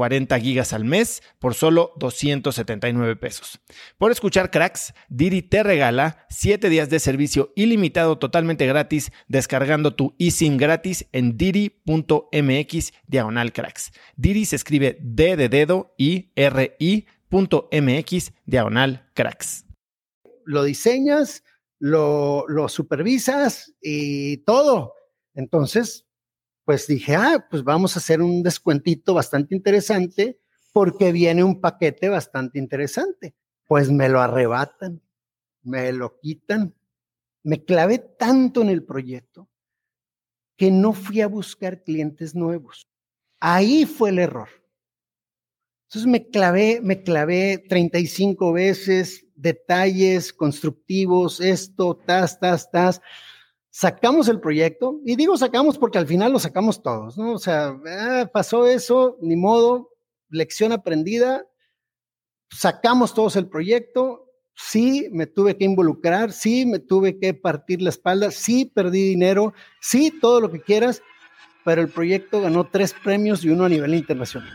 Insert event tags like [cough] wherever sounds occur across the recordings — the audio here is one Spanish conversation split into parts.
40 gigas al mes por solo 279 pesos. Por escuchar cracks, Didi te regala 7 días de servicio ilimitado totalmente gratis descargando tu eSIM gratis en didi.mx diagonal cracks. Didi se escribe D de dedo y R I.mx diagonal cracks. Lo diseñas, lo supervisas y todo. Entonces, pues dije, ah, pues vamos a hacer un descuentito bastante interesante porque viene un paquete bastante interesante. Pues me lo arrebatan, me lo quitan. Me clavé tanto en el proyecto que no fui a buscar clientes nuevos. Ahí fue el error. Entonces me clavé, me clavé 35 veces, detalles constructivos, esto, tas, tas, tas sacamos el proyecto, y digo sacamos porque al final lo sacamos todos, ¿no? O sea, ah, pasó eso, ni modo, lección aprendida, sacamos todos el proyecto, sí me tuve que involucrar, sí me tuve que partir la espalda, sí perdí dinero, sí todo lo que quieras, pero el proyecto ganó tres premios y uno a nivel internacional.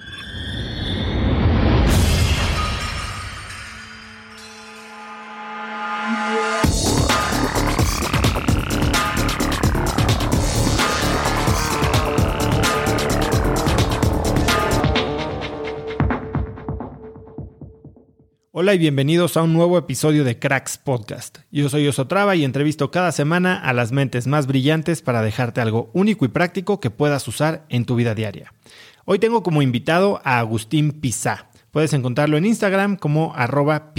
Hola y bienvenidos a un nuevo episodio de Cracks Podcast. Yo soy Osotrava y entrevisto cada semana a las mentes más brillantes para dejarte algo único y práctico que puedas usar en tu vida diaria. Hoy tengo como invitado a Agustín Pizá. Puedes encontrarlo en Instagram como arroba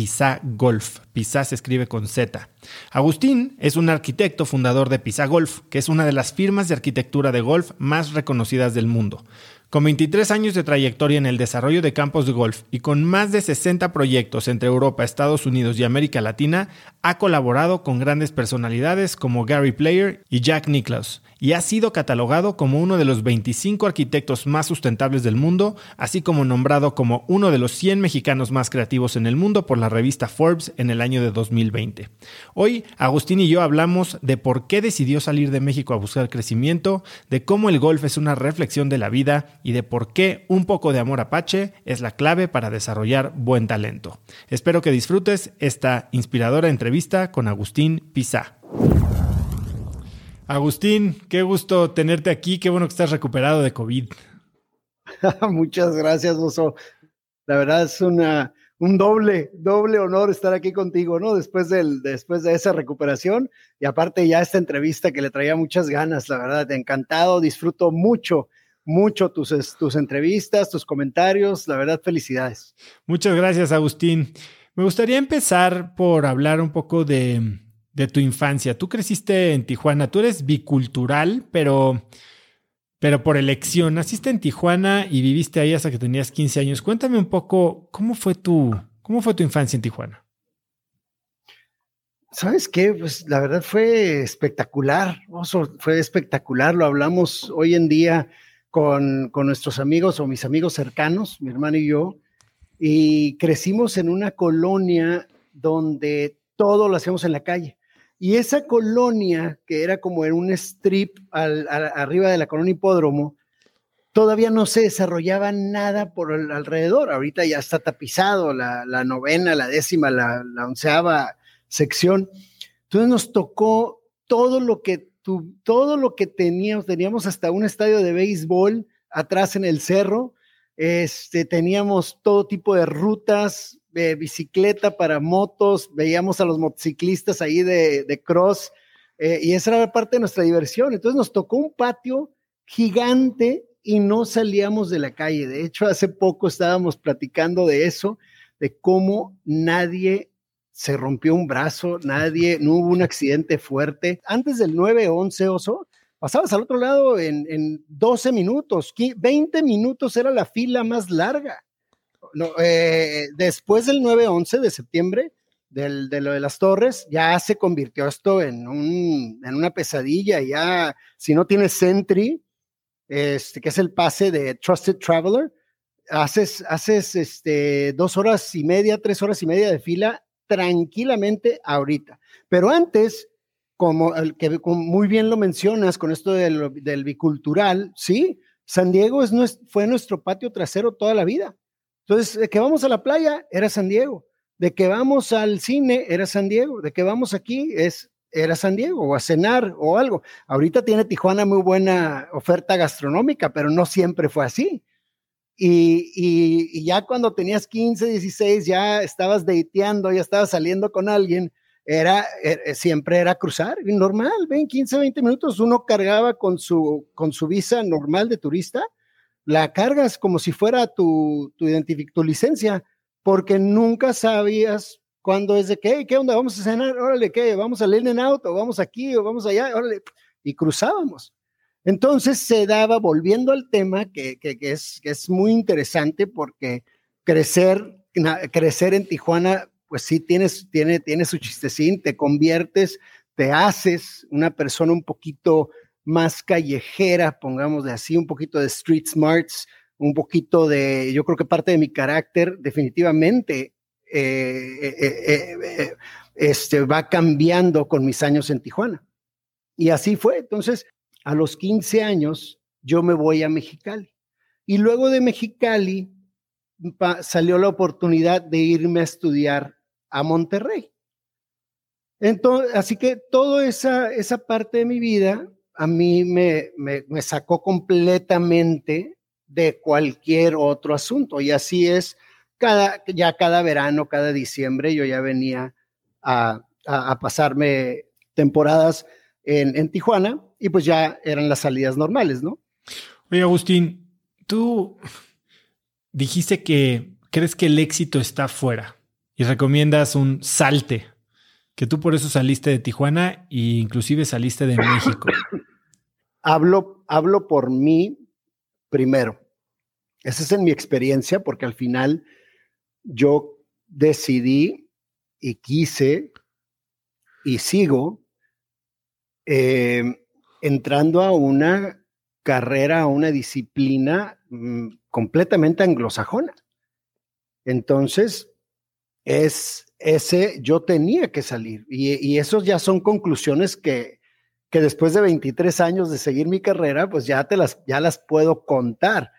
Golf. Pizá se escribe con Z. Agustín es un arquitecto fundador de Pizá Golf, que es una de las firmas de arquitectura de golf más reconocidas del mundo. Con 23 años de trayectoria en el desarrollo de campos de golf y con más de 60 proyectos entre Europa, Estados Unidos y América Latina, ha colaborado con grandes personalidades como Gary Player y Jack Nicklaus, y ha sido catalogado como uno de los 25 arquitectos más sustentables del mundo, así como nombrado como uno de los 100 mexicanos más creativos en el mundo por la revista Forbes en el año de 2020. Hoy, Agustín y yo hablamos de por qué decidió salir de México a buscar crecimiento, de cómo el golf es una reflexión de la vida y de por qué un poco de amor apache es la clave para desarrollar buen talento. Espero que disfrutes esta inspiradora entrevista con Agustín Pizá. Agustín, qué gusto tenerte aquí, qué bueno que estás recuperado de COVID. [laughs] Muchas gracias, Oso. La verdad es una, un doble, doble honor estar aquí contigo, ¿no? Después, del, después de esa recuperación y aparte ya esta entrevista que le traía muchas ganas, la verdad, encantado, disfruto mucho, mucho tus, tus entrevistas, tus comentarios, la verdad, felicidades. Muchas gracias, Agustín. Me gustaría empezar por hablar un poco de, de tu infancia. Tú creciste en Tijuana, tú eres bicultural, pero, pero por elección. Naciste en Tijuana y viviste ahí hasta que tenías 15 años. Cuéntame un poco cómo fue tu, cómo fue tu infancia en Tijuana. ¿Sabes qué? Pues la verdad fue espectacular, fue espectacular. Lo hablamos hoy en día con, nuestros amigos o mis amigos cercanos, mi hermano y yo, y crecimos en una colonia donde todo lo hacíamos en la calle. Y esa colonia, que era como en un strip arriba de la colonia hipódromo, todavía no se desarrollaba nada por el alrededor. Ahorita ya está tapizado la, novena, la décima, la, la onceava sección. Entonces nos tocó todo lo que todo lo que teníamos, teníamos hasta un estadio de béisbol atrás en el cerro, este, teníamos todo tipo de rutas, de bicicleta para motos, veíamos a los motociclistas ahí de, cross, eh, y esa era parte de nuestra diversión. Entonces nos tocó un patio gigante y no salíamos de la calle. De hecho, hace poco estábamos platicando de eso, de cómo nadie se rompió un brazo, nadie, no hubo un accidente fuerte. Antes del 9-11, oso, pasabas al otro lado en, en 12 minutos, 20 minutos era la fila más larga. No, eh, después del 9-11 de septiembre, del, de lo de las torres, ya se convirtió esto en, un, en una pesadilla. Ya, si no tienes Sentry, este, que es el pase de Trusted Traveler, haces, haces este, dos horas y media, tres horas y media de fila tranquilamente ahorita. Pero antes, como, el que muy bien lo mencionas con esto del, bicultural, sí, San Diego es, fue nuestro patio trasero toda la vida. Entonces, de que vamos a la playa, era San Diego. De que vamos al cine, era San Diego. De que vamos aquí, es, era San Diego, o a cenar o algo. Ahorita tiene Tijuana muy buena oferta gastronómica, pero no siempre fue así. Y, ya cuando tenías 15, 16, ya estabas dateando, ya estabas saliendo con alguien, era, er, eh, siempre era cruzar, normal, ven 15, 20 minutos, uno cargaba con su, con su visa normal de turista, la cargas como si fuera tu, tu, tu licencia, porque nunca sabías cuándo es de qué, qué onda, vamos a cenar, órale, qué, vamos a leer en auto, vamos aquí o vamos allá, órale, y cruzábamos. Entonces se daba, volviendo al tema, que, es, es muy interesante porque crecer, crecer en Tijuana, pues sí, tienes, tiene, tiene su chistecín, te conviertes, te haces una persona un poquito más callejera, pongamos de así, un poquito de street smarts, un poquito de, yo creo que parte de mi carácter definitivamente eh, eh, eh, este, va cambiando con mis años en Tijuana. Y así fue. Entonces, a los 15 años yo me voy a Mexicali. Y luego de Mexicali salió la oportunidad de irme a estudiar a Monterrey. Entonces, así que toda esa, esa parte de mi vida a mí me, me, sacó completamente de cualquier otro asunto. Y así es, cada, ya cada verano, cada diciembre, yo ya venía a, a pasarme temporadas en, Tijuana y pues ya eran las salidas normales, ¿no? Oye, Agustín, tú dijiste que crees que el éxito está fuera y recomiendas un salte, que tú por eso saliste de Tijuana e inclusive saliste de México. [coughs] hablo, hablo por mí primero. Esa es en mi experiencia porque al final yo decidí y quise y sigo eh, entrando a una carrera, a una disciplina mm, completamente anglosajona. Entonces, es ese, yo tenía que salir. Y, y esos ya son conclusiones que, que después de 23 años de seguir mi carrera, pues ya te las, ya las puedo contar.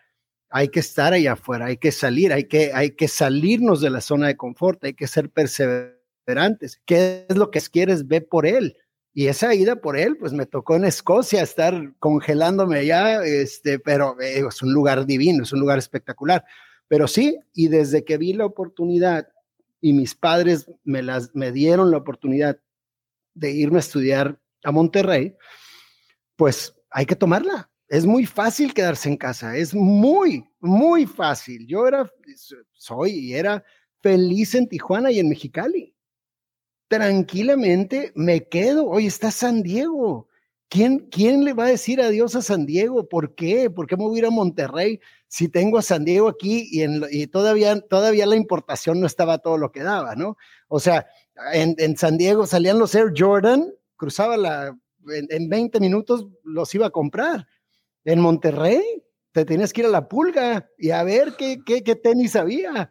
Hay que estar allá afuera, hay que salir, hay que, hay que salirnos de la zona de confort, hay que ser perseverantes. ¿Qué es lo que quieres? Ve por él. Y esa ida por él, pues me tocó en Escocia estar congelándome allá, este, pero eh, es un lugar divino, es un lugar espectacular. Pero sí, y desde que vi la oportunidad y mis padres me, las, me dieron la oportunidad de irme a estudiar a Monterrey, pues hay que tomarla. Es muy fácil quedarse en casa, es muy, muy fácil. Yo era, soy y era feliz en Tijuana y en Mexicali tranquilamente me quedo. Hoy está San Diego. ¿Quién, ¿Quién le va a decir adiós a San Diego? ¿Por qué? ¿Por qué me voy a ir a Monterrey si tengo a San Diego aquí y, en, y todavía, todavía la importación no estaba todo lo que daba, ¿no? O sea, En, San Diego salían los Air Jordan, cruzaba la, en, 20 minutos los iba a comprar. En Monterrey te tenías que ir a la pulga y a ver qué, qué, qué tenis había.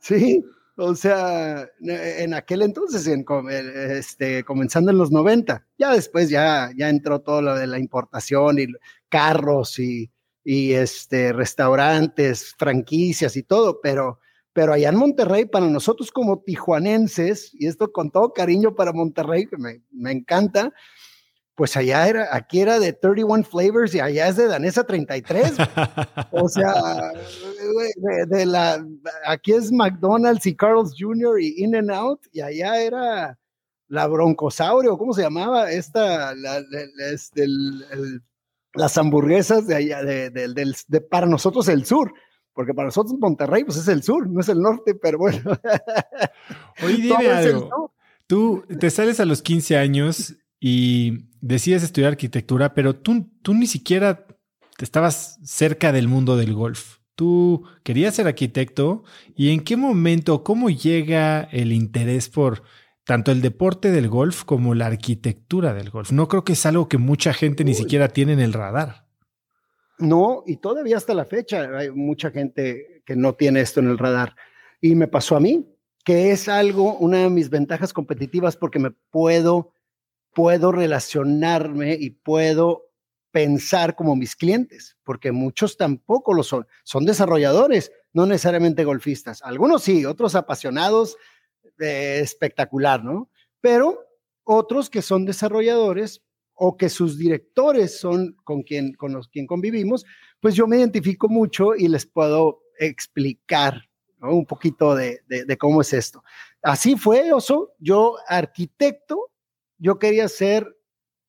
Sí, o sea, en aquel entonces, en, este, comenzando en los 90, ya después ya, ya entró todo lo de la importación y carros y, y este, restaurantes, franquicias y todo, pero, pero allá en Monterrey, para nosotros como tijuanenses, y esto con todo cariño para Monterrey, que me, me encanta, pues allá era, aquí era de 31 flavors y allá es de danesa 33. o sea, de, la, aquí es McDonald's y Carl's Jr. y In and Out y allá era la broncosaurio, ¿cómo se llamaba? Esta, este, las hamburguesas de allá, de, para nosotros el sur. Porque para nosotros Monterrey, pues es el sur, no es el norte, pero bueno. Oye, dime algo. Tú te sales a los 15 años y decides estudiar arquitectura, pero tú, tú ni siquiera estabas cerca del mundo del golf. Tú querías ser arquitecto y en qué momento, cómo llega el interés por tanto el deporte del golf como la arquitectura del golf. No creo que es algo que mucha gente ni siquiera tiene en el radar. No, y todavía hasta la fecha hay mucha gente que no tiene esto en el radar. Y me pasó a mí, que es algo, una de mis ventajas competitivas porque me puedo puedo relacionarme y puedo pensar como mis clientes, porque muchos tampoco lo son. Son desarrolladores, no necesariamente golfistas. Algunos sí, otros apasionados, eh, espectacular, ¿no? Pero otros que son desarrolladores o que sus directores son con quien, con los quien convivimos, pues yo me identifico mucho y les puedo explicar un poquito de, de cómo es esto. Así fue, Oso. Yo, arquitecto, yo quería ser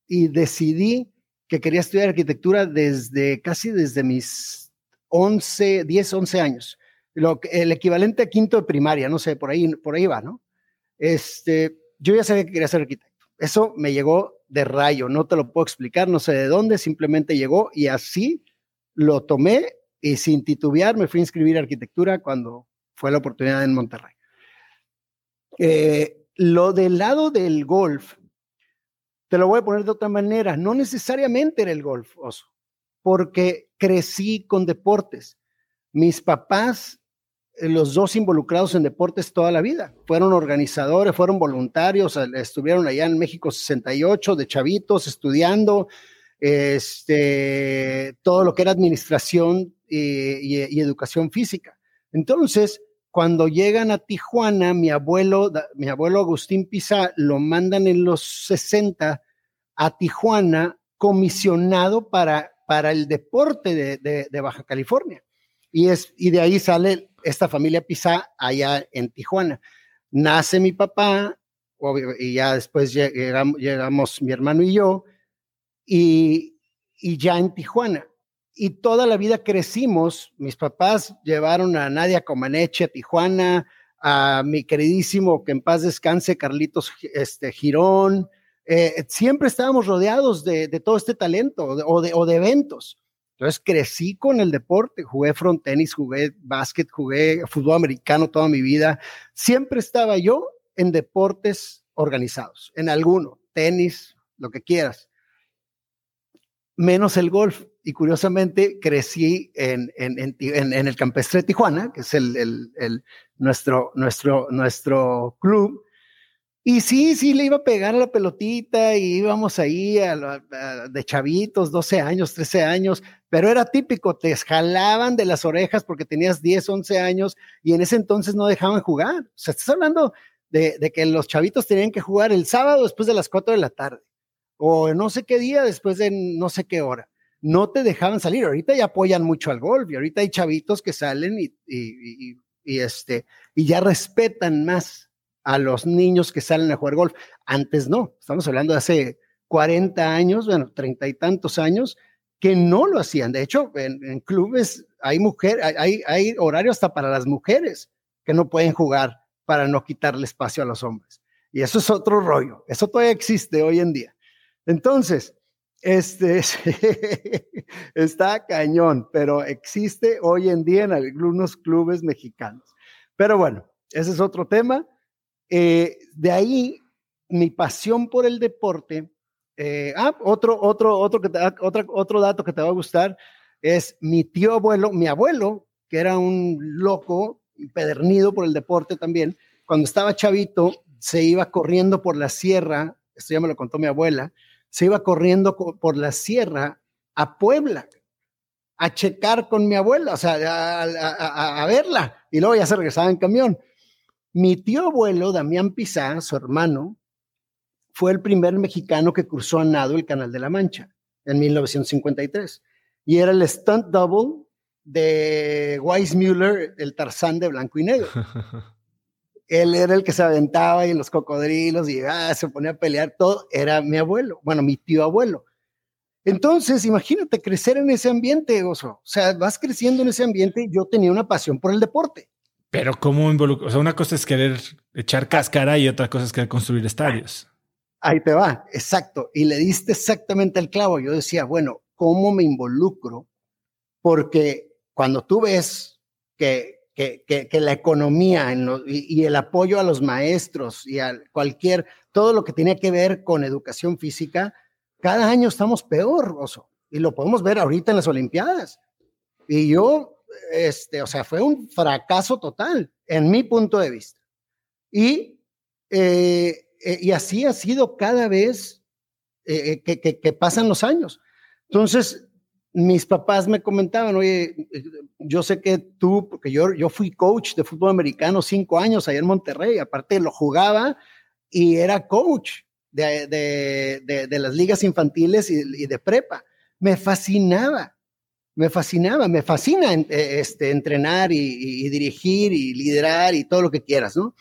y decidí que quería estudiar arquitectura desde casi desde mis 11, 10, 11 años. Lo, el equivalente a quinto de primaria, no sé, por ahí, por ahí va, ¿no? Este, yo ya sabía que quería ser arquitecto. Eso me llegó de rayo, no te lo puedo explicar, no sé de dónde, simplemente llegó y así lo tomé y sin titubear me fui a inscribir a arquitectura cuando fue la oportunidad en Monterrey. Eh, lo del lado del golf, te lo voy a poner de otra manera, no necesariamente era el golf, oso, porque crecí con deportes. Mis papás, eh, los dos involucrados en deportes toda la vida, fueron organizadores, fueron voluntarios, estuvieron allá en México 68 de chavitos estudiando este, todo lo que era administración y, y educación física. Entonces, cuando llegan a Tijuana, mi abuelo, mi abuelo Agustín Pizá, lo mandan en los 60 a Tijuana comisionado para, para el deporte de, Baja California. Y, es, y de ahí sale esta familia Pizá allá en Tijuana. Nace mi papá, y ya después llegamos, llegamos mi hermano y yo, y, y ya en Tijuana y toda la vida crecimos. Mis papás llevaron a Nadia Comaneche a Tijuana, a mi queridísimo, que en paz descanse, Carlitos este, Girón. Eh, siempre estábamos rodeados de, todo este talento o, de, eventos. Entonces crecí con el deporte, jugué front tenis, jugué básquet, jugué fútbol americano toda mi vida. Siempre estaba yo en deportes organizados, en alguno, tenis, lo que quieras menos el golf. Y curiosamente crecí en, en, el campestre de Tijuana, que es el, nuestro, nuestro, nuestro club. Y sí, sí, le iba a pegar a la pelotita y íbamos ahí de chavitos, 12 años, 13 años, pero era típico, te jalaban de las orejas porque tenías 10, 11 años y en ese entonces no dejaban jugar. O sea, estás hablando de, de que los chavitos tenían que jugar el sábado después de las 4 de la tarde o no sé qué día después de no sé qué hora. No te dejaban salir. Ahorita ya apoyan mucho al golf y ahorita hay chavitos que salen y, y, y, este, y ya respetan más a los niños que salen a jugar golf. Antes no, estamos hablando de hace 40 años, bueno, treinta y tantos años, que no lo hacían. De hecho, en, clubes hay mujer, hay, hay horario hasta para las mujeres que no pueden jugar para no quitarle espacio a los hombres. Y eso es otro rollo. Eso todavía existe hoy en día. Entonces, este [laughs] está cañón, pero existe hoy en día en algunos clubes mexicanos. Pero bueno, ese es otro tema. Eh, de ahí, mi pasión por el deporte. Eh, ah, otro, otro, otro, dato que te va a gustar es mi tío abuelo, mi abuelo, que era un loco, pedernido por el deporte también, cuando estaba chavito, se iba corriendo por la sierra, esto ya me lo contó mi abuela, se iba corriendo por la sierra a Puebla a checar con mi abuela, o sea, a, verla, y luego ya se regresaba en camión. Mi tío abuelo, Damián Pizá, su hermano, fue el primer mexicano que cruzó a nado el Canal de la Mancha en 1953. Y era el stunt double de Weissmuller, el Tarzán de blanco y negro. [laughs] Él era el que se aventaba y los cocodrilos y ah, se ponía a pelear, todo. Era mi abuelo, bueno, mi tío abuelo. Entonces, imagínate crecer en ese ambiente, Oso. O sea, vas creciendo en ese ambiente. Yo tenía una pasión por el deporte. Pero ¿cómo involucra? O sea, una cosa es querer echar cáscara y otra cosa es querer construir estadios. Ahí te va, exacto. Y le diste exactamente el clavo. Yo decía, bueno, ¿cómo me involucro? Porque cuando tú ves que, que, la economía y, el apoyo a los maestros y a cualquier, todo lo que tenía que ver con educación física, cada año estamos peor, Oso, y lo podemos ver ahorita en las Olimpiadas. Y yo, este, o sea, fue un fracaso total, en mi punto de vista. Y, eh, eh, y así ha sido cada vez eh, que, que, pasan los años. Entonces, mis papás me comentaban, oye, yo sé que tú, porque yo, yo fui coach de fútbol americano cinco años allá en Monterrey, aparte lo jugaba y era coach de, de, las ligas infantiles y, de prepa. Me fascinaba, me fascinaba, me fascina eh, este, entrenar y, dirigir y liderar y todo lo que quieras, ¿no?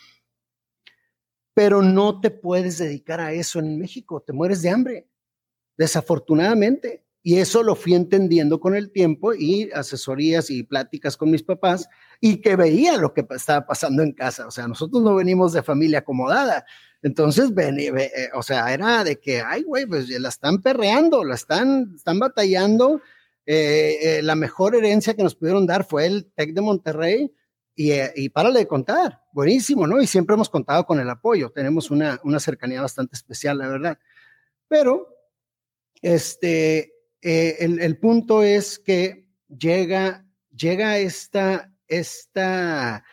Pero no te puedes dedicar a eso en México, te mueres de hambre, desafortunadamente. Y eso lo fui entendiendo con el tiempo y asesorías y pláticas con mis papás y que veía lo que estaba pasando en casa. O sea, nosotros no venimos de familia acomodada. Entonces, ven, eh, o sea, era de que, ay, güey, pues la están perreando, la están, están batallando. Eh, eh, la mejor herencia que nos pudieron dar fue el TEC de Monterrey y, y párale de contar. Buenísimo, ¿no? Y siempre hemos contado con el apoyo. Tenemos una, una cercanía bastante especial, la verdad. Pero, este, el, el, punto es que llega, llega esta, esta,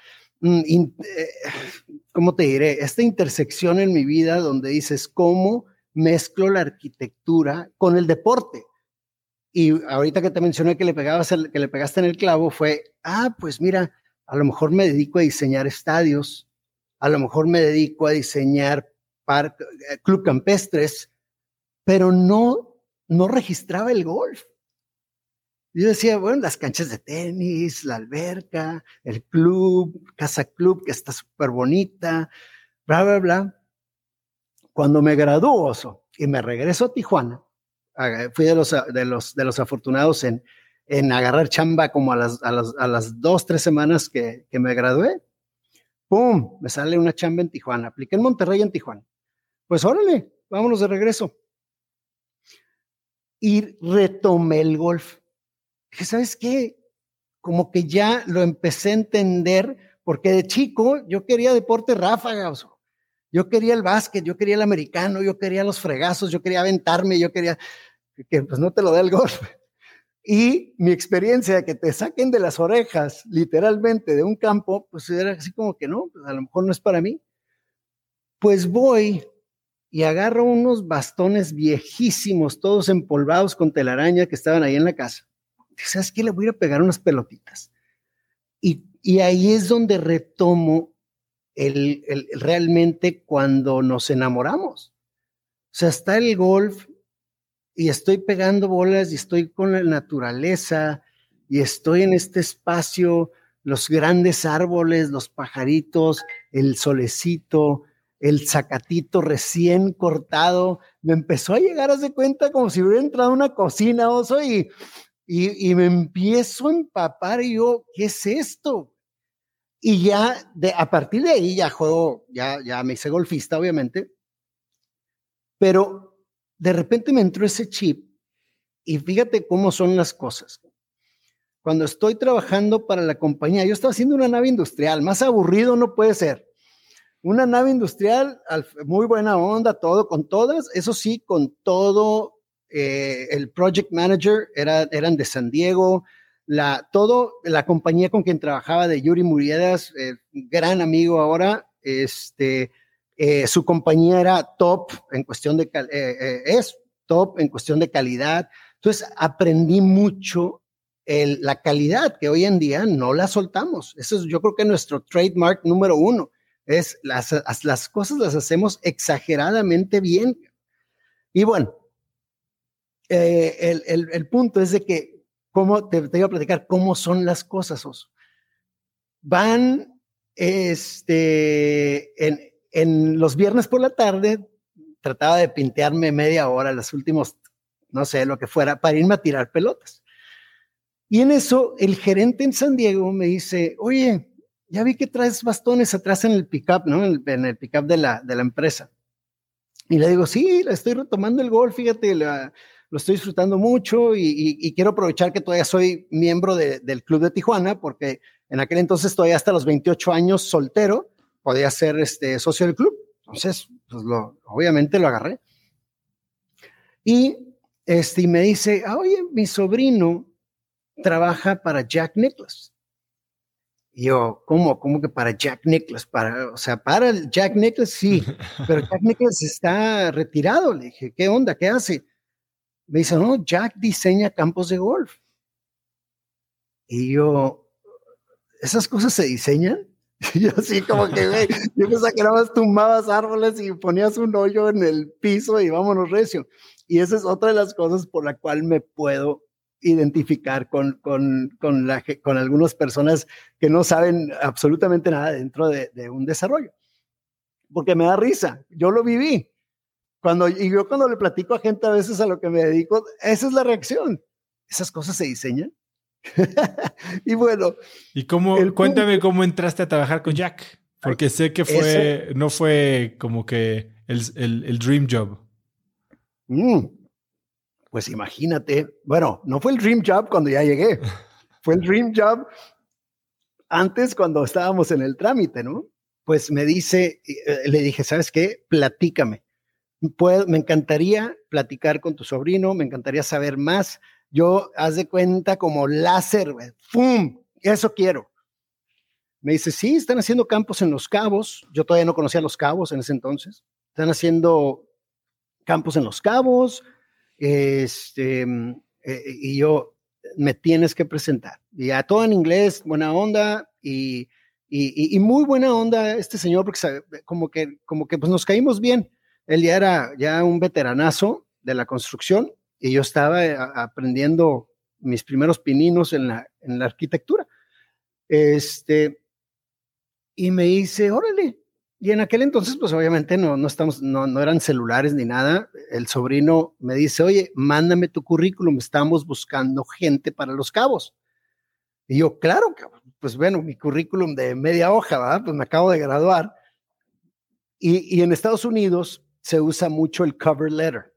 mm, ¿cómo te diré? Esta intersección en mi vida donde dices, ¿cómo mezclo la arquitectura con el deporte? Y ahorita que te mencioné que le, pegabas que le pegaste en el clavo fue, ah, pues mira, a lo mejor me dedico a diseñar estadios, a lo mejor me dedico a diseñar eh, club campestres, pero no, no registraba el golf. Yo decía, bueno, las canchas de tenis, la alberca, el club, casa club que está súper bonita, bla, bla, bla. Cuando me graduó y me regreso a Tijuana, fui de los, de los, de los afortunados en, en agarrar chamba como a las, a las, a las dos, tres semanas que, que, me gradué. ¡Pum! Me sale una chamba en Tijuana. Apliqué en Monterrey en Tijuana. Pues órale, vámonos de regreso. Y retomé el golf que, ¿sabes qué? Como que ya lo empecé a entender, porque de chico yo quería deporte ráfagas. Yo quería el básquet, yo quería el americano, yo quería los fregazos, yo quería aventarme, yo quería que pues no te lo dé el golf. [laughs] Y mi experiencia de que te saquen de las orejas, literalmente, de un campo, pues era así como que no, pues a lo mejor no es para mí. Pues voy y agarro unos bastones viejísimos, todos empolvados con telaraña que estaban ahí en la casa. ¿sabes qué? Le voy a pegar unas pelotitas. Y, y ahí es donde retomo el, el, realmente cuando nos enamoramos. O sea, está el golf y estoy pegando bolas y estoy con la naturaleza y estoy en este espacio, los grandes árboles, los pajaritos, el solecito, el zacatito recién cortado, me empezó a llegar a cuenta como si hubiera entrado a una cocina, oso, y y, me empiezo a empapar y yo, ¿qué es esto? Y ya, de, a partir de ahí ya juego, ya, ya me hice golfista, obviamente, pero de repente me entró ese chip y fíjate cómo son las cosas. Cuando estoy trabajando para la compañía, yo estaba haciendo una nave industrial, más aburrido no puede ser. Una nave industrial, muy buena onda, todo, con todas, eso sí, con todo, eh, el project manager era, eran de San Diego, la, todo, la compañía con quien trabajaba de Yuri Muriedas, eh, gran amigo ahora, este, eh, su compañía era top en cuestión de, es top en cuestión de calidad. Entonces aprendí mucho la calidad que hoy en día no la soltamos. Eso es, yo creo que nuestro trademark número uno es las, las cosas las hacemos exageradamente bien. Y bueno, eh, el, el, el, punto es de que, ¿cómo te, te, iba a platicar cómo son las cosas, Oso? Van, este, en, en los viernes por la tarde, trataba de pintearme media hora, los últimos, no sé, lo que fuera, para irme a tirar pelotas. Y en eso, el gerente en San Diego me dice, oye, ya vi que traes bastones atrás en el pickup, ¿no? En el, pickup de la, de la empresa. Y le digo, sí, la estoy retomando el golf, fíjate, lo estoy disfrutando mucho y, quiero aprovechar que todavía soy miembro del Club de Tijuana, porque en aquel entonces todavía hasta los 28 años soltero, podía ser este, socio del club. Entonces, pues lo, obviamente lo agarré. Y, este, y me dice, ah, oye, mi sobrino trabaja para Jack Nicklaus. Yo, ¿cómo? ¿Cómo que para Jack Nicklaus? Para, o sea, para el Jack Nicklaus, sí, [laughs] pero Jack Nicklaus está retirado. Le dije, ¿qué onda? ¿Qué hace? Me dice, no, Jack diseña campos de golf. Y yo, ¿esas cosas se diseñan? [laughs] Y yo así como que, güey, yo pensaba que nada más tumbabas árboles y ponías un hoyo en el piso y vámonos recio. Y esa es otra de las cosas por la cual me puedo identificar con, con, con, la, con algunas personas que no saben absolutamente nada dentro de, de, un desarrollo. Porque me da risa, yo lo viví. Cuando, y yo cuando le platico a gente a veces a lo que me dedico, esa es la reacción. Esas cosas se diseñan. [laughs] y bueno. ¿Y cómo, cuéntame cómo entraste a trabajar con Jack? Porque sé que fue, no fue como que el, el, el dream job. Mm, pues imagínate, bueno, no fue el dream job cuando ya llegué, [laughs] fue el dream job antes cuando estábamos en el trámite, ¿no? Pues me dice, eh, le dije, ¿sabes qué? Platícame. Puedo, me encantaría platicar con tu sobrino, me encantaría saber más. Yo, haz de cuenta como láser, ¡fum! Eso quiero. Me dice, sí, están haciendo campos en Los Cabos. Yo todavía no conocía Los Cabos en ese entonces. Están haciendo campos en Los Cabos, este, mm, eh, y yo, me tienes que presentar. Y a todo en inglés, buena onda y, y, y, muy buena onda este señor, porque como que, como que pues nos caímos bien. Él ya era ya un veteranazo de la construcción y yo estaba eh, aprendiendo mis primeros pininos en la, en la arquitectura. Este, y me dice, órale, y en aquel entonces, pues obviamente no, no, estamos, no, no eran celulares ni nada. El sobrino me dice, oye, mándame tu currículum, estamos buscando gente para los cabos. Y yo, claro, pues bueno, mi currículum de media hoja, ¿verdad? Pues me acabo de graduar. Y, y en Estados Unidos se usa mucho el cover letter.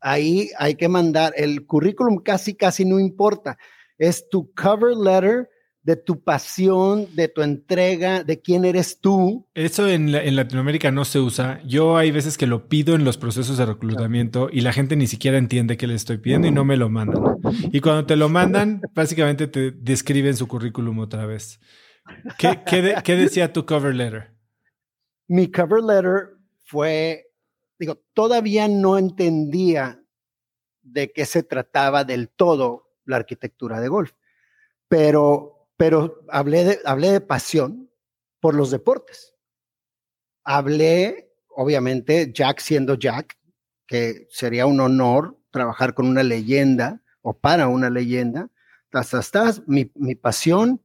Ahí hay que mandar, el currículum casi, casi no importa. Es tu cover letter de tu pasión, de tu entrega, de quién eres tú. Eso en, Latinoamérica no se usa. Yo hay veces que lo pido en los procesos de reclutamiento y la gente ni siquiera entiende qué le estoy pidiendo y no me lo mandan. Y cuando te lo mandan, [laughs] básicamente te describen su currículum otra vez. ¿Qué, qué decía tu cover letter? Mi cover letter fue, digo, todavía no entendía de qué se trataba del todo la arquitectura de golf, pero pero hablé de, hablé de pasión por los deportes. Hablé, obviamente, Jack siendo Jack, que sería un honor trabajar con una leyenda o para una leyenda. Hasta estás, mi, mi pasión,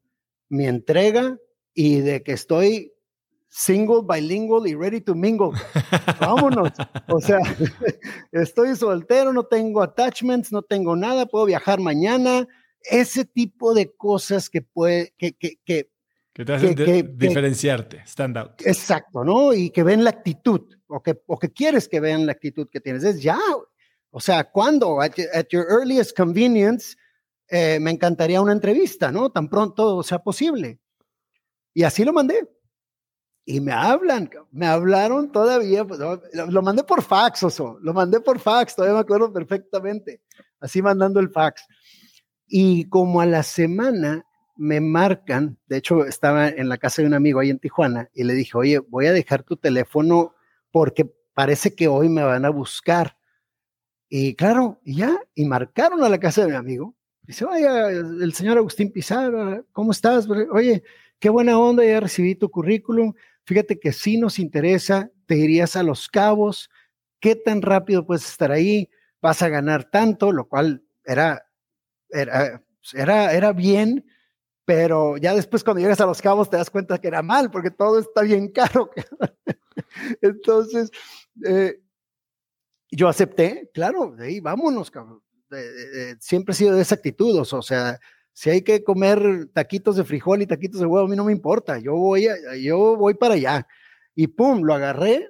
mi entrega y de que estoy single, bilingual y ready to mingle. Vámonos. O sea, [laughs] estoy soltero, no tengo attachments, no tengo nada, puedo viajar mañana, ese tipo de cosas que puede, que, que, que, que te hacen diferenciarte, stand out. Exacto, ¿no? Y que ven la actitud, o que, o que quieres que vean la actitud que tienes. Es ya, o sea, cuando, at, your earliest convenience, eh, me encantaría una entrevista, ¿no? Tan pronto sea posible. Y así lo mandé. y me hablan, me hablaron todavía, pues, lo, mandé por fax, oso, lo mandé por fax, todavía me acuerdo perfectamente, así mandando el fax. Y como a la semana me marcan, de hecho estaba en la casa de un amigo ahí en Tijuana y le dije, oye, voy a dejar tu teléfono porque parece que hoy me van a buscar. Y claro, y ya, y marcaron a la casa de mi amigo. Dice, oye, el señor Agustín Pizarro, ¿cómo estás? Oye, qué buena onda, ya recibí tu currículum. Fíjate que si nos interesa, te irías a los cabos. ¿Qué tan rápido puedes estar ahí? Vas a ganar tanto, lo cual era, era, era, era bien, pero ya después cuando llegas a los cabos te das cuenta que era mal, porque todo está bien caro. [laughs] Entonces, eh, yo acepté, claro, de ahí vámonos, siempre he sido de esa actitud, o sea, si hay que comer taquitos de frijol y taquitos de huevo, a mí no me importa, yo voy, yo voy para allá. Y pum, lo agarré,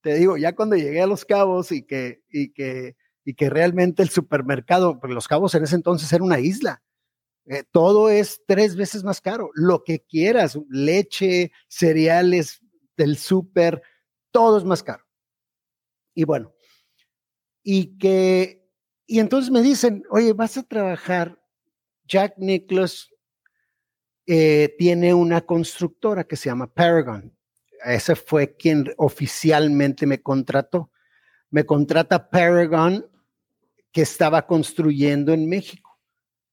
te digo, ya cuando llegué a Los Cabos y que, y que, y que realmente el supermercado, porque Los Cabos en ese entonces era una isla, eh, todo es tres veces más caro, lo que quieras, leche, cereales del súper, todo es más caro. Y bueno, y que, y entonces me dicen, oye, vas a trabajar, Jack Nicholas eh, tiene una constructora que se llama Paragon. Ese fue quien oficialmente me contrató. Me contrata Paragon estaba construyendo en México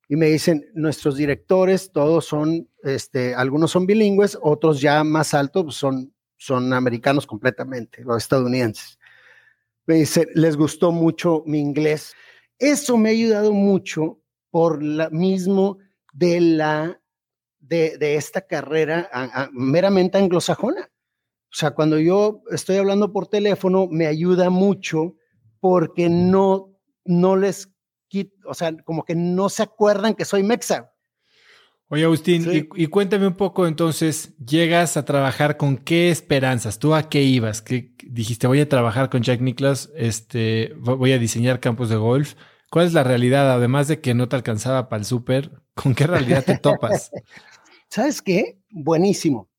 y me dicen, nuestros directores, todos son, este, algunos son bilingües, otros ya más altos pues, son, son americanos completamente, los estadounidenses. Me dice, les gustó mucho mi inglés. Eso me ha ayudado mucho por la mismo de la de, de esta carrera meramente anglosajona. O sea, cuando yo estoy hablando por teléfono, me ayuda mucho porque no, no les o sea, como que no se acuerdan que soy mexa. Oye, Agustín, y, cuéntame un poco entonces, llegas a trabajar con qué esperanzas, tú a qué ibas, ¿Qué, dijiste voy a trabajar con Jack Nicklaus, este, voy a diseñar campos de golf. ¿Cuál es la realidad? Además de que no te alcanzaba para el súper, ¿con qué realidad te topas? [laughs] ¿Sabes qué? Buenísimo.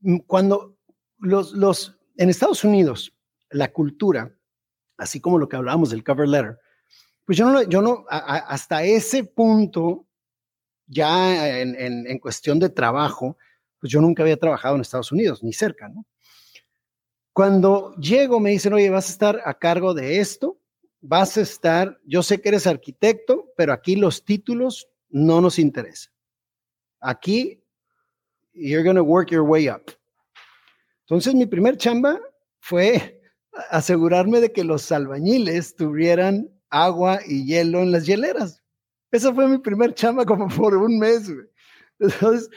Mm, cuando los, los, en Estados Unidos, la cultura, así como lo que hablábamos del cover letter, pues yo no, yo no hasta ese punto, ya en, cuestión de trabajo, pues yo nunca había trabajado en Estados Unidos, ni cerca. Cuando llego me dicen, oye, vas a estar a cargo de esto, vas a estar, yo sé que eres arquitecto, pero aquí los títulos no nos interesan. Aquí, you're going to work your way up. Entonces, mi primer chamba fue asegurarme de que los albañiles tuvieran agua y hielo en las hieleras. Esa fue mi primer chamba como por un mes. Entonces,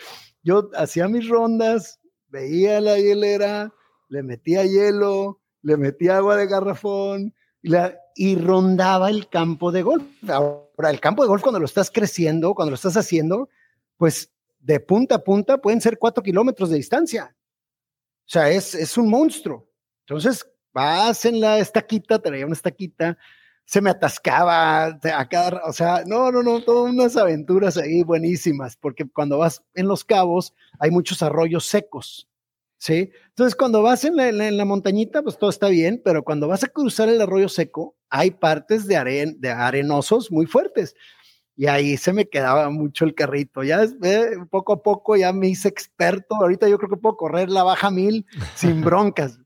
yo hacía mis rondas, veía la hielera, le metía hielo, le metía agua de garrafón y, la, y rondaba el campo de golf. Ahora, el campo de golf cuando lo estás creciendo, cuando lo estás haciendo, pues de punta a punta pueden ser cuatro kilómetros de distancia. O sea, es, es un monstruo. Entonces, vas en la estaquita, traía una estaquita, se me atascaba a cada, o sea, no, no, no, todas unas aventuras ahí buenísimas, porque cuando vas en los cabos hay muchos arroyos secos, ¿sí? Entonces, cuando vas en la, montañita, pues todo está bien, pero cuando vas a cruzar el arroyo seco, hay partes de, aren, de arenosos muy fuertes. Y ahí se me quedaba mucho el carrito. Ya eh, poco a poco ya me hice experto. Ahorita yo creo que puedo correr la baja mil sin [laughs] broncas.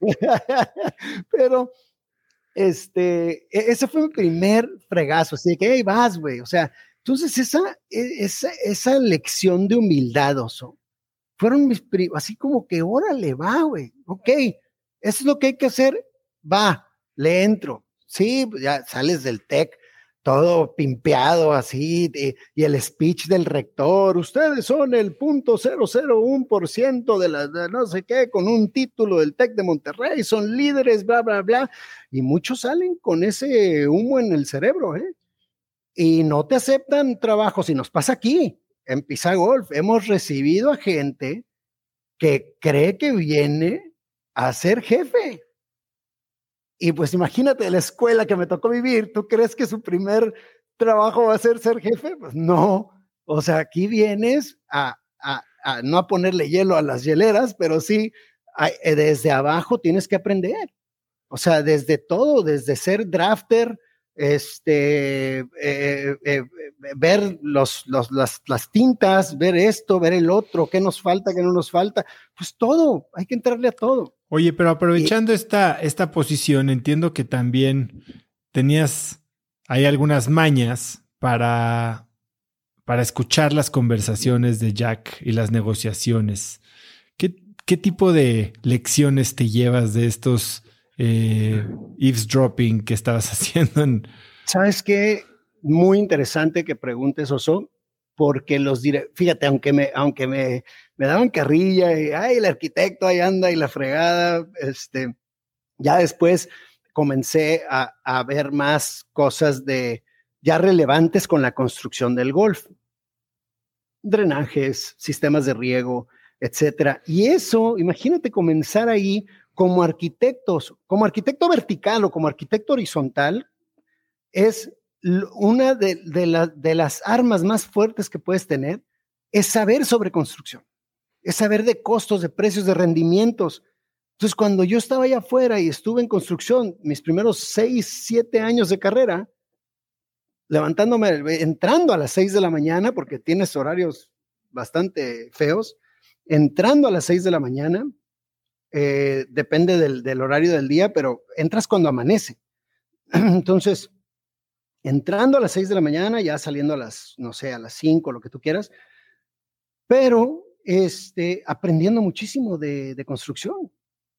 [laughs] pero este, e, ese fue mi primer fregazo, así que, hey, vas, güey, o sea, entonces esa, e, esa, esa lección de humildad, oso, fueron mis, así como que, órale, va, güey, ok, eso es lo que hay que hacer, va, le entro, sí, ya sales del TEC, todo pimpeado así, y el speech del rector, ustedes son el punto 001% de la de no sé qué, con un título del TEC de Monterrey, son líderes, bla, bla, bla, y muchos salen con ese humo en el cerebro, ¿eh? Y no te aceptan trabajo, si nos pasa aquí, en Pisa Golf, hemos recibido a gente que cree que viene a ser jefe y pues imagínate la escuela que me tocó vivir, ¿tú crees que su primer trabajo va a ser ser jefe? Pues no, o sea, aquí vienes a, no a ponerle hielo a las hieleras, pero sí eh, desde abajo tienes que aprender. O sea, desde todo, desde ser drafter, este, eh, eh, ver los, las, las, tintas, ver esto, ver el otro, qué nos falta, qué no nos falta, pues todo, hay que entrarle a todo. Oye, pero aprovechando esta, esta posición, entiendo que también tenías, hay algunas mañas para, para escuchar las conversaciones de Jack y las negociaciones. ¿Qué, qué tipo de lecciones te llevas de estos eh, eavesdropping que estabas [laughs] haciendo. ¿Sabes qué? Muy interesante que preguntes, Oso, porque los diré, fíjate, aunque me, aunque me, me daban carrilla y, ay, el arquitecto ahí anda y la fregada, este, ya después comencé a, a ver más cosas de, ya relevantes con la construcción del golf. Drenajes, sistemas de riego, etcétera. Y eso, imagínate comenzar ahí como arquitectos, como arquitecto vertical o como arquitecto horizontal, es una de, las armas más fuertes que puedes tener, es saber sobre construcción, es saber de costos, de precios, de rendimientos. Entonces, cuando yo estaba allá afuera y estuve en construcción, mis primeros seis, siete años de carrera, levantándome, entrando a las seis de la mañana, porque tienes horarios bastante feos, entrando a las seis de la mañana, eh, depende del, horario del día, pero entras cuando amanece. [clears throat] Entonces, entrando a las 6 de la mañana, ya saliendo a las, no sé, a las 5, lo que tú quieras, pero este, aprendiendo muchísimo de, construcción.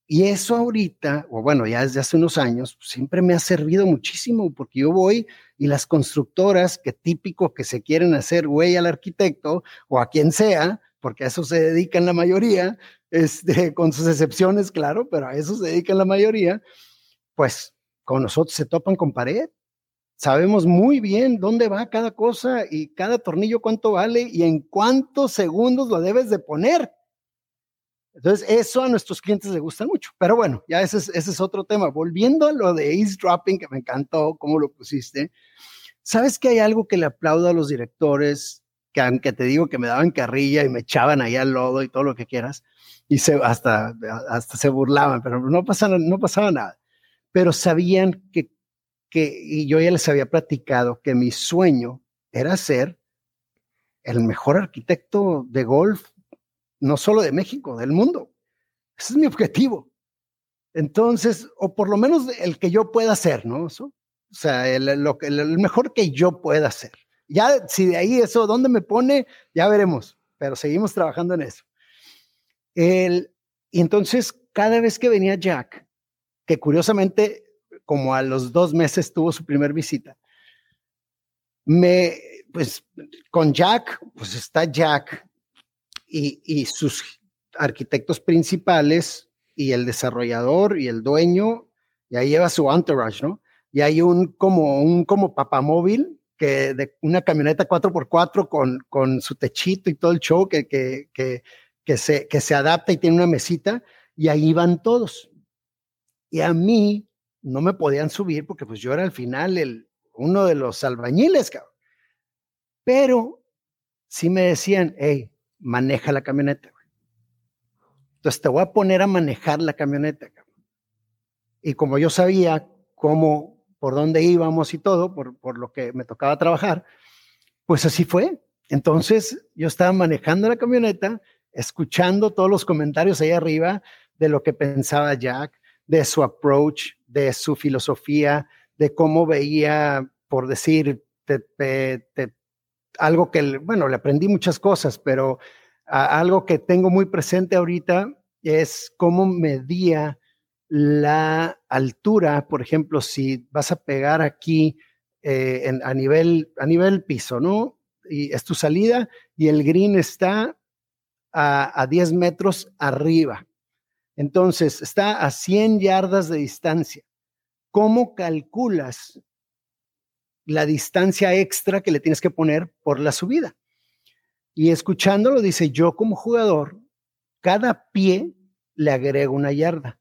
Y eso ahorita, o bueno, ya desde hace unos años, siempre me ha servido muchísimo porque yo voy y las constructoras que típico que se quieren hacer güey al arquitecto o a quien sea, porque a eso se dedican la mayoría, este, con sus excepciones, claro, pero a eso se dedican la mayoría, pues con nosotros se topan con pared. Sabemos muy bien dónde va cada cosa y cada tornillo cuánto vale y en cuántos segundos lo debes de poner. Entonces, eso a nuestros clientes les gusta mucho. Pero bueno, ya ese es, ese es otro tema. Volviendo a lo de eavesdropping, que me encantó cómo lo pusiste. ¿Sabes que hay algo que le aplaudo a los directores que aunque te digo que me daban carrilla y me echaban ahí al lodo y todo lo que quieras, y se, hasta, hasta se burlaban, pero no pasaba, no pasaba nada. Pero sabían que, que, y yo ya les había platicado que mi sueño era ser el mejor arquitecto de golf, no solo de México, del mundo. Ese es mi objetivo. Entonces, o por lo menos el que yo pueda hacer, ¿no? o sea, el, lo, el mejor que yo pueda hacer. Ya, si de ahí eso, ¿dónde me pone? Ya veremos, pero seguimos trabajando en eso. El, y entonces, cada vez que venía Jack, que curiosamente, como a los dos meses tuvo su primer visita, me, pues con Jack, pues está Jack y, y sus arquitectos principales y el desarrollador y el dueño, y ahí lleva su entourage, ¿no? Y hay un como un como papamóvil que de una camioneta 4x4 con, con su techito y todo el show que, que, que, que, se, que se adapta y tiene una mesita y ahí van todos. Y a mí no me podían subir porque pues yo era al final el, uno de los albañiles, cabrón. Pero sí me decían, hey, maneja la camioneta. Entonces te voy a poner a manejar la camioneta. Y como yo sabía cómo por dónde íbamos y todo, por, por lo que me tocaba trabajar, pues así fue. Entonces yo estaba manejando la camioneta, escuchando todos los comentarios ahí arriba de lo que pensaba Jack, de su approach, de su filosofía, de cómo veía, por decir, algo que, bueno, le aprendí muchas cosas, pero algo que tengo muy presente ahorita es cómo medía la altura, por ejemplo, si vas a pegar aquí eh, a, nivel, a nivel piso, ¿no? Y es tu salida y el green está a, a 10 metros arriba. Entonces, está a 100 yardas de distancia. ¿Cómo calculas la distancia extra que le tienes que poner por la subida? Y escuchándolo, dice, yo como jugador, cada pie le agrego una yarda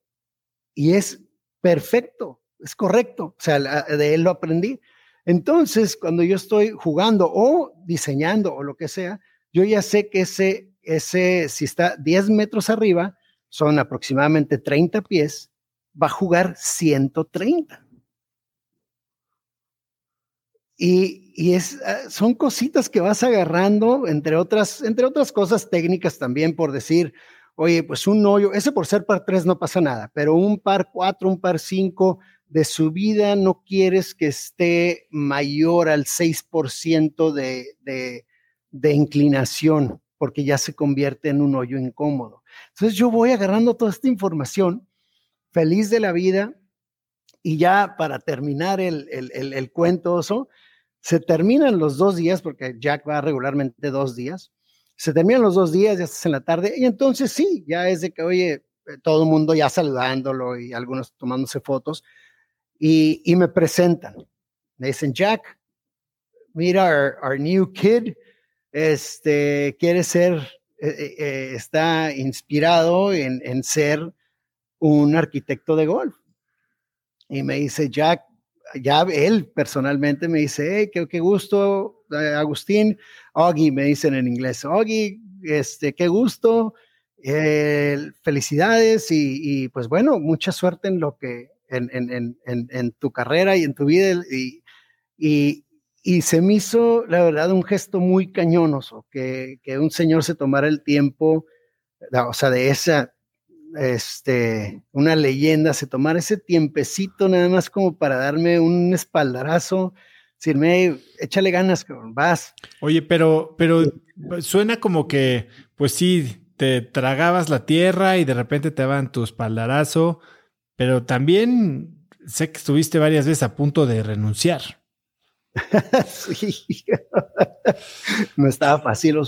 y es perfecto, es correcto, o sea, de él lo aprendí. Entonces, cuando yo estoy jugando o diseñando o lo que sea, yo ya sé que ese, ese, si está 10 metros arriba, son aproximadamente 30 pies, va a jugar 130. Y, y es, ah, son cositas que vas agarrando, entre otras, entre otras cosas técnicas también, por decir, oye, pues un hoyo, ese por ser par 3 no pasa nada, pero un par 4, un par 5 de subida no quieres que esté mayor al 6% de, de, de inclinación, porque ya se convierte en un hoyo incómodo. Entonces yo voy agarrando toda esta información, feliz de la vida, y ya para terminar el, el, el, cuento, oso, se terminan los dos días, porque Jack va regularmente dos días, se terminan los dos días, ya estás en la tarde, y entonces sí, ya es de que, oye, todo el mundo ya saludándolo y algunos tomándose fotos, y, y me presentan. Me dicen, Jack, mira, our, our new kid, este, quiere ser, eh, eh, está inspirado en, en ser un arquitecto de golf. Y me dice, Jack, ya él personalmente me dice, hey, qué, qué gusto, eh, Agustín, Oggy, me dicen en inglés, Oggy, este, qué gusto, felicidades y, y, pues bueno, mucha suerte en lo que, en, en, en, tu carrera y en tu vida y, y, se me hizo, la verdad, un gesto muy cañonoso, que, que un señor se tomara el tiempo, o sea, de esa, este, una leyenda, se tomara ese tiempecito nada más como para darme un espaldarazo, decirme, échale ganas, vas. Oye, pero, pero suena como que, pues sí, te tragabas la tierra y de repente te daban tu espaldarazo, pero también sé que estuviste varias veces a punto de renunciar. [laughs] [laughs] no estaba fácil.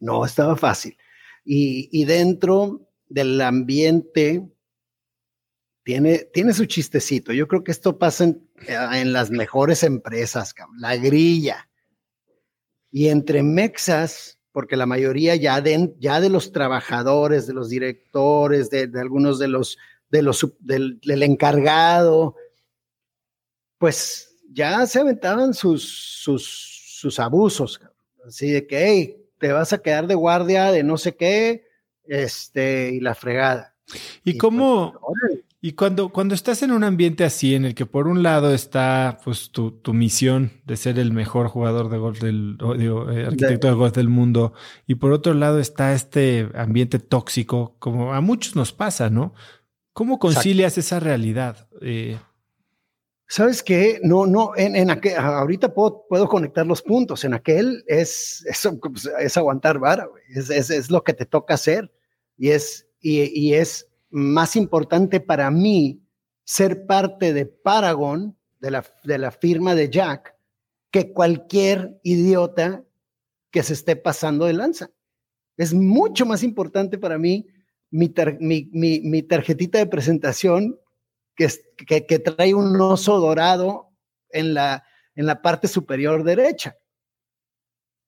No estaba fácil. Y, y dentro del ambiente tiene, tiene su chistecito. Yo creo que esto pasa en, en las mejores empresas, la grilla. Y entre mexas, porque la mayoría ya de, ya de los trabajadores, de los directores, de, de algunos de los, de los del, encargado, pues ya se aventaban sus, sus, sus abusos. Así de que, hey, te vas a quedar de guardia de no sé qué, este, y la fregada. ¿Y, y cómo? Pues, y cuando, cuando estás en un ambiente así, en el que por un lado está pues tu, tu misión de ser el mejor jugador de golf del, digo, eh, arquitecto de, de golf del mundo, y por otro lado está este ambiente tóxico, como a muchos nos pasa, ¿no? ¿Cómo concilias Exacto. esa realidad? Eh, ¿Sabes qué? No, no, en, en ahorita puedo, puedo, conectar los puntos. En aquel es, es, es aguantar vara, es, es, es, lo que te toca hacer. Y es, y, y es más importante para mí ser parte de Paragon, de la, de la firma de Jack, que cualquier idiota que se esté pasando de lanza. Es mucho más importante para mí mi, tar, mi, mi tarjetita de presentación que, que, que, trae un oso dorado en la, en la parte superior derecha.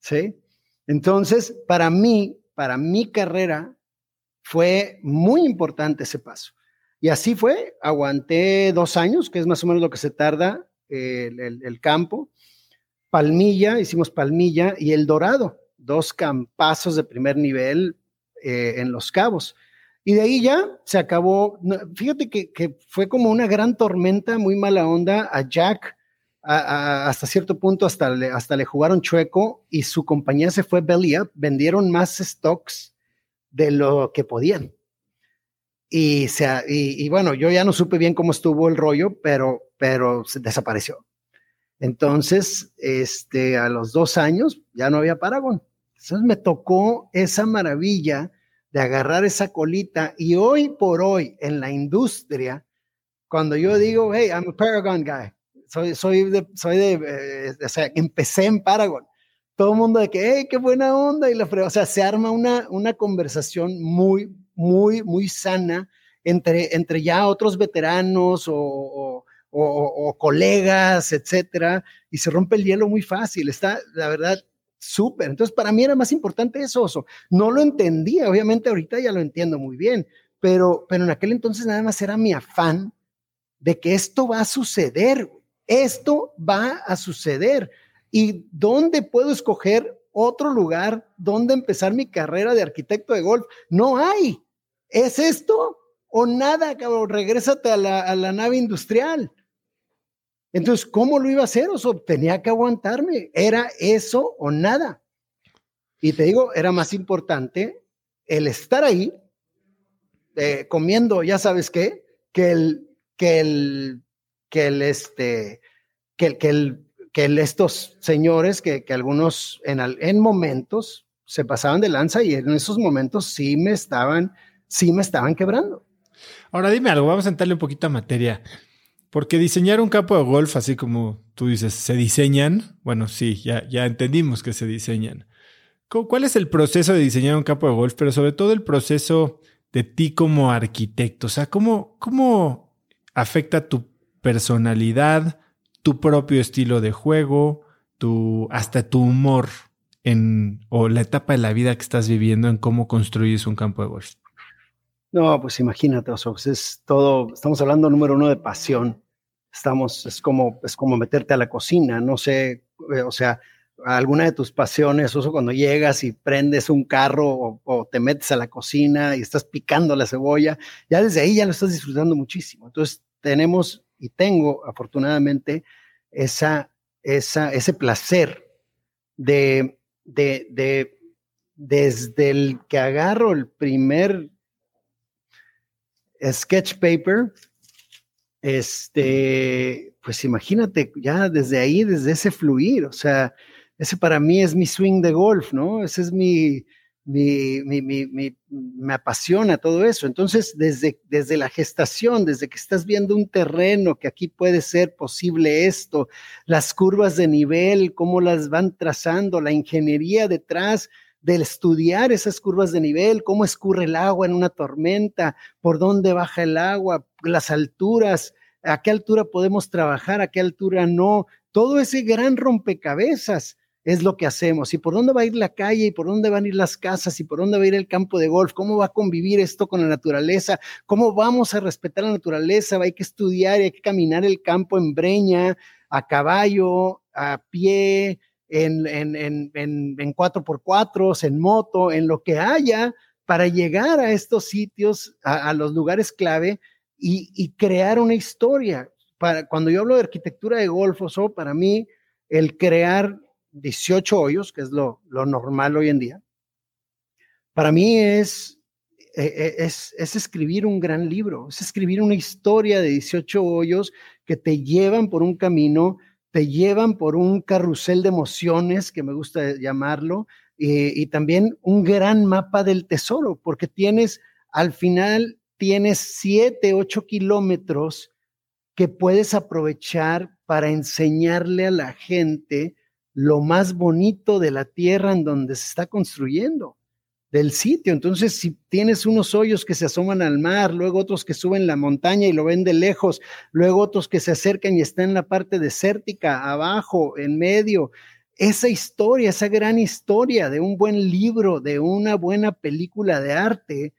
¿Sí? Entonces, para mí, para mi carrera, fue muy importante ese paso. Y así fue, aguanté dos años, que es más o menos lo que se tarda el, el, el, campo. Palmilla, hicimos Palmilla y El Dorado, dos campazos de primer nivel eh, en Los Cabos. Y de ahí ya se acabó. Fíjate que, que, fue como una gran tormenta, muy mala onda a Jack. Hasta cierto punto, hasta le, hasta le jugaron chueco y su compañía se fue belly. Vendieron más stocks de lo que podían. Y, se, y, bueno, yo ya no supe bien cómo estuvo el rollo, pero, pero desapareció. Entonces, este, a los dos años ya no había Paragon. Entonces me tocó esa maravilla de agarrar esa colita y hoy por hoy en la industria, cuando yo digo, hey, I'm a Paragon guy, soy, soy de, soy de, eh, o sea, empecé en Paragon todo el mundo de que, hey, qué buena onda, y la o sea, se arma una, una conversación muy, muy, muy sana entre, entre ya otros veteranos o, o, o, o colegas, etcétera, y se rompe el hielo muy fácil, está, la verdad, súper. Entonces, para mí era más importante eso. No lo entendía, obviamente ahorita ya lo entiendo muy bien, pero, pero en aquel entonces nada más era mi afán de que esto va a suceder, esto va a suceder. ¿Y dónde puedo escoger otro lugar donde empezar mi carrera de arquitecto de golf. No hay. ¿Es esto o nada, cabrón? Regrésate a la, a la nave industrial. Entonces, ¿cómo lo iba a hacer? Tenía que aguantarme. Era eso o nada. Y te digo, era más importante el estar ahí, eh, comiendo, ya sabes qué, que el, que el, que el, este, que el, que el, que estos señores, que, que algunos en, en momentos se pasaban de lanza y en esos momentos sí me estaban, sí me estaban quebrando. Ahora dime algo, vamos a entrarle un poquito a materia. Porque diseñar un campo de golf, así como tú dices, se diseñan. Bueno, sí, ya, ya entendimos que se diseñan. ¿Cuál es el proceso de diseñar un campo de golf? Pero sobre todo el proceso de ti como arquitecto. O sea, ¿cómo, cómo afecta tu personalidad, tu propio estilo de juego, tu, hasta tu humor en, o la etapa de la vida que estás viviendo en cómo construyes un campo de golf? No, pues imagínate, o pues es todo, estamos hablando número uno de pasión. Estamos, es como, es como meterte a la cocina, no sé, eh, o sea, alguna de tus pasiones, o cuando llegas y prendes un carro o, te metes a la cocina y estás picando la cebolla, ya desde ahí ya lo estás disfrutando muchísimo. Entonces tenemos y tengo afortunadamente esa, esa, ese placer de, de, de, desde el que agarro el primer sketch paper, este, pues imagínate ya desde ahí, desde ese fluir, o sea, ese para mí es mi swing de golf, ¿no? Ese es mi, mi, mi, mi, me apasiona todo eso. Entonces, desde, desde la gestación, desde que estás viendo un terreno, que aquí puede ser posible esto, las curvas de nivel, cómo las van trazando, la ingeniería detrás del estudiar esas curvas de nivel, cómo escurre el agua en una tormenta, por dónde baja el agua, las alturas, a qué altura podemos trabajar, a qué altura no, todo ese gran rompecabezas es lo que hacemos. Y por dónde va a ir la calle, y por dónde van a ir las casas, y por dónde va a ir el campo de golf, cómo va a convivir esto con la naturaleza, cómo vamos a respetar la naturaleza, hay que estudiar y hay que caminar el campo en breña, a caballo, a pie, en, en, en, en, en 4x4, en moto, en lo que haya para llegar a estos sitios, a, los lugares clave y, y, crear una historia. Para, cuando yo hablo de arquitectura de golf, o para mí el crear 18 hoyos, que es lo, normal hoy en día, para mí es, e, e, es, es, escribir un gran libro, es escribir una historia de 18 hoyos que te llevan por un camino, te llevan por un carrusel de emociones, que me gusta llamarlo, y, y también un gran mapa del tesoro, porque tienes, al final, tienes 7, 8 kilómetros que puedes aprovechar para enseñarle a la gente lo más bonito de la tierra en donde se está construyendo, del sitio. Entonces, si tienes unos hoyos que se asoman al mar, luego otros que suben la montaña y lo ven de lejos, luego otros que se acercan y están en la parte desértica, abajo, en medio, esa historia, esa gran historia de un buen libro, de una buena película de arte,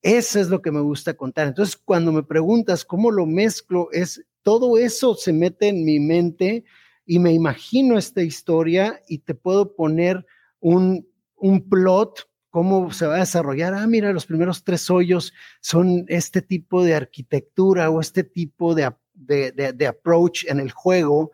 eso es lo que me gusta contar. Entonces, cuando me preguntas cómo lo mezclo, es todo eso se mete en mi mente y me imagino esta historia y te puedo poner un, un plot, cómo se va a desarrollar. Ah, mira, los primeros tres hoyos son este tipo de arquitectura o este tipo de, de, approach en el juego.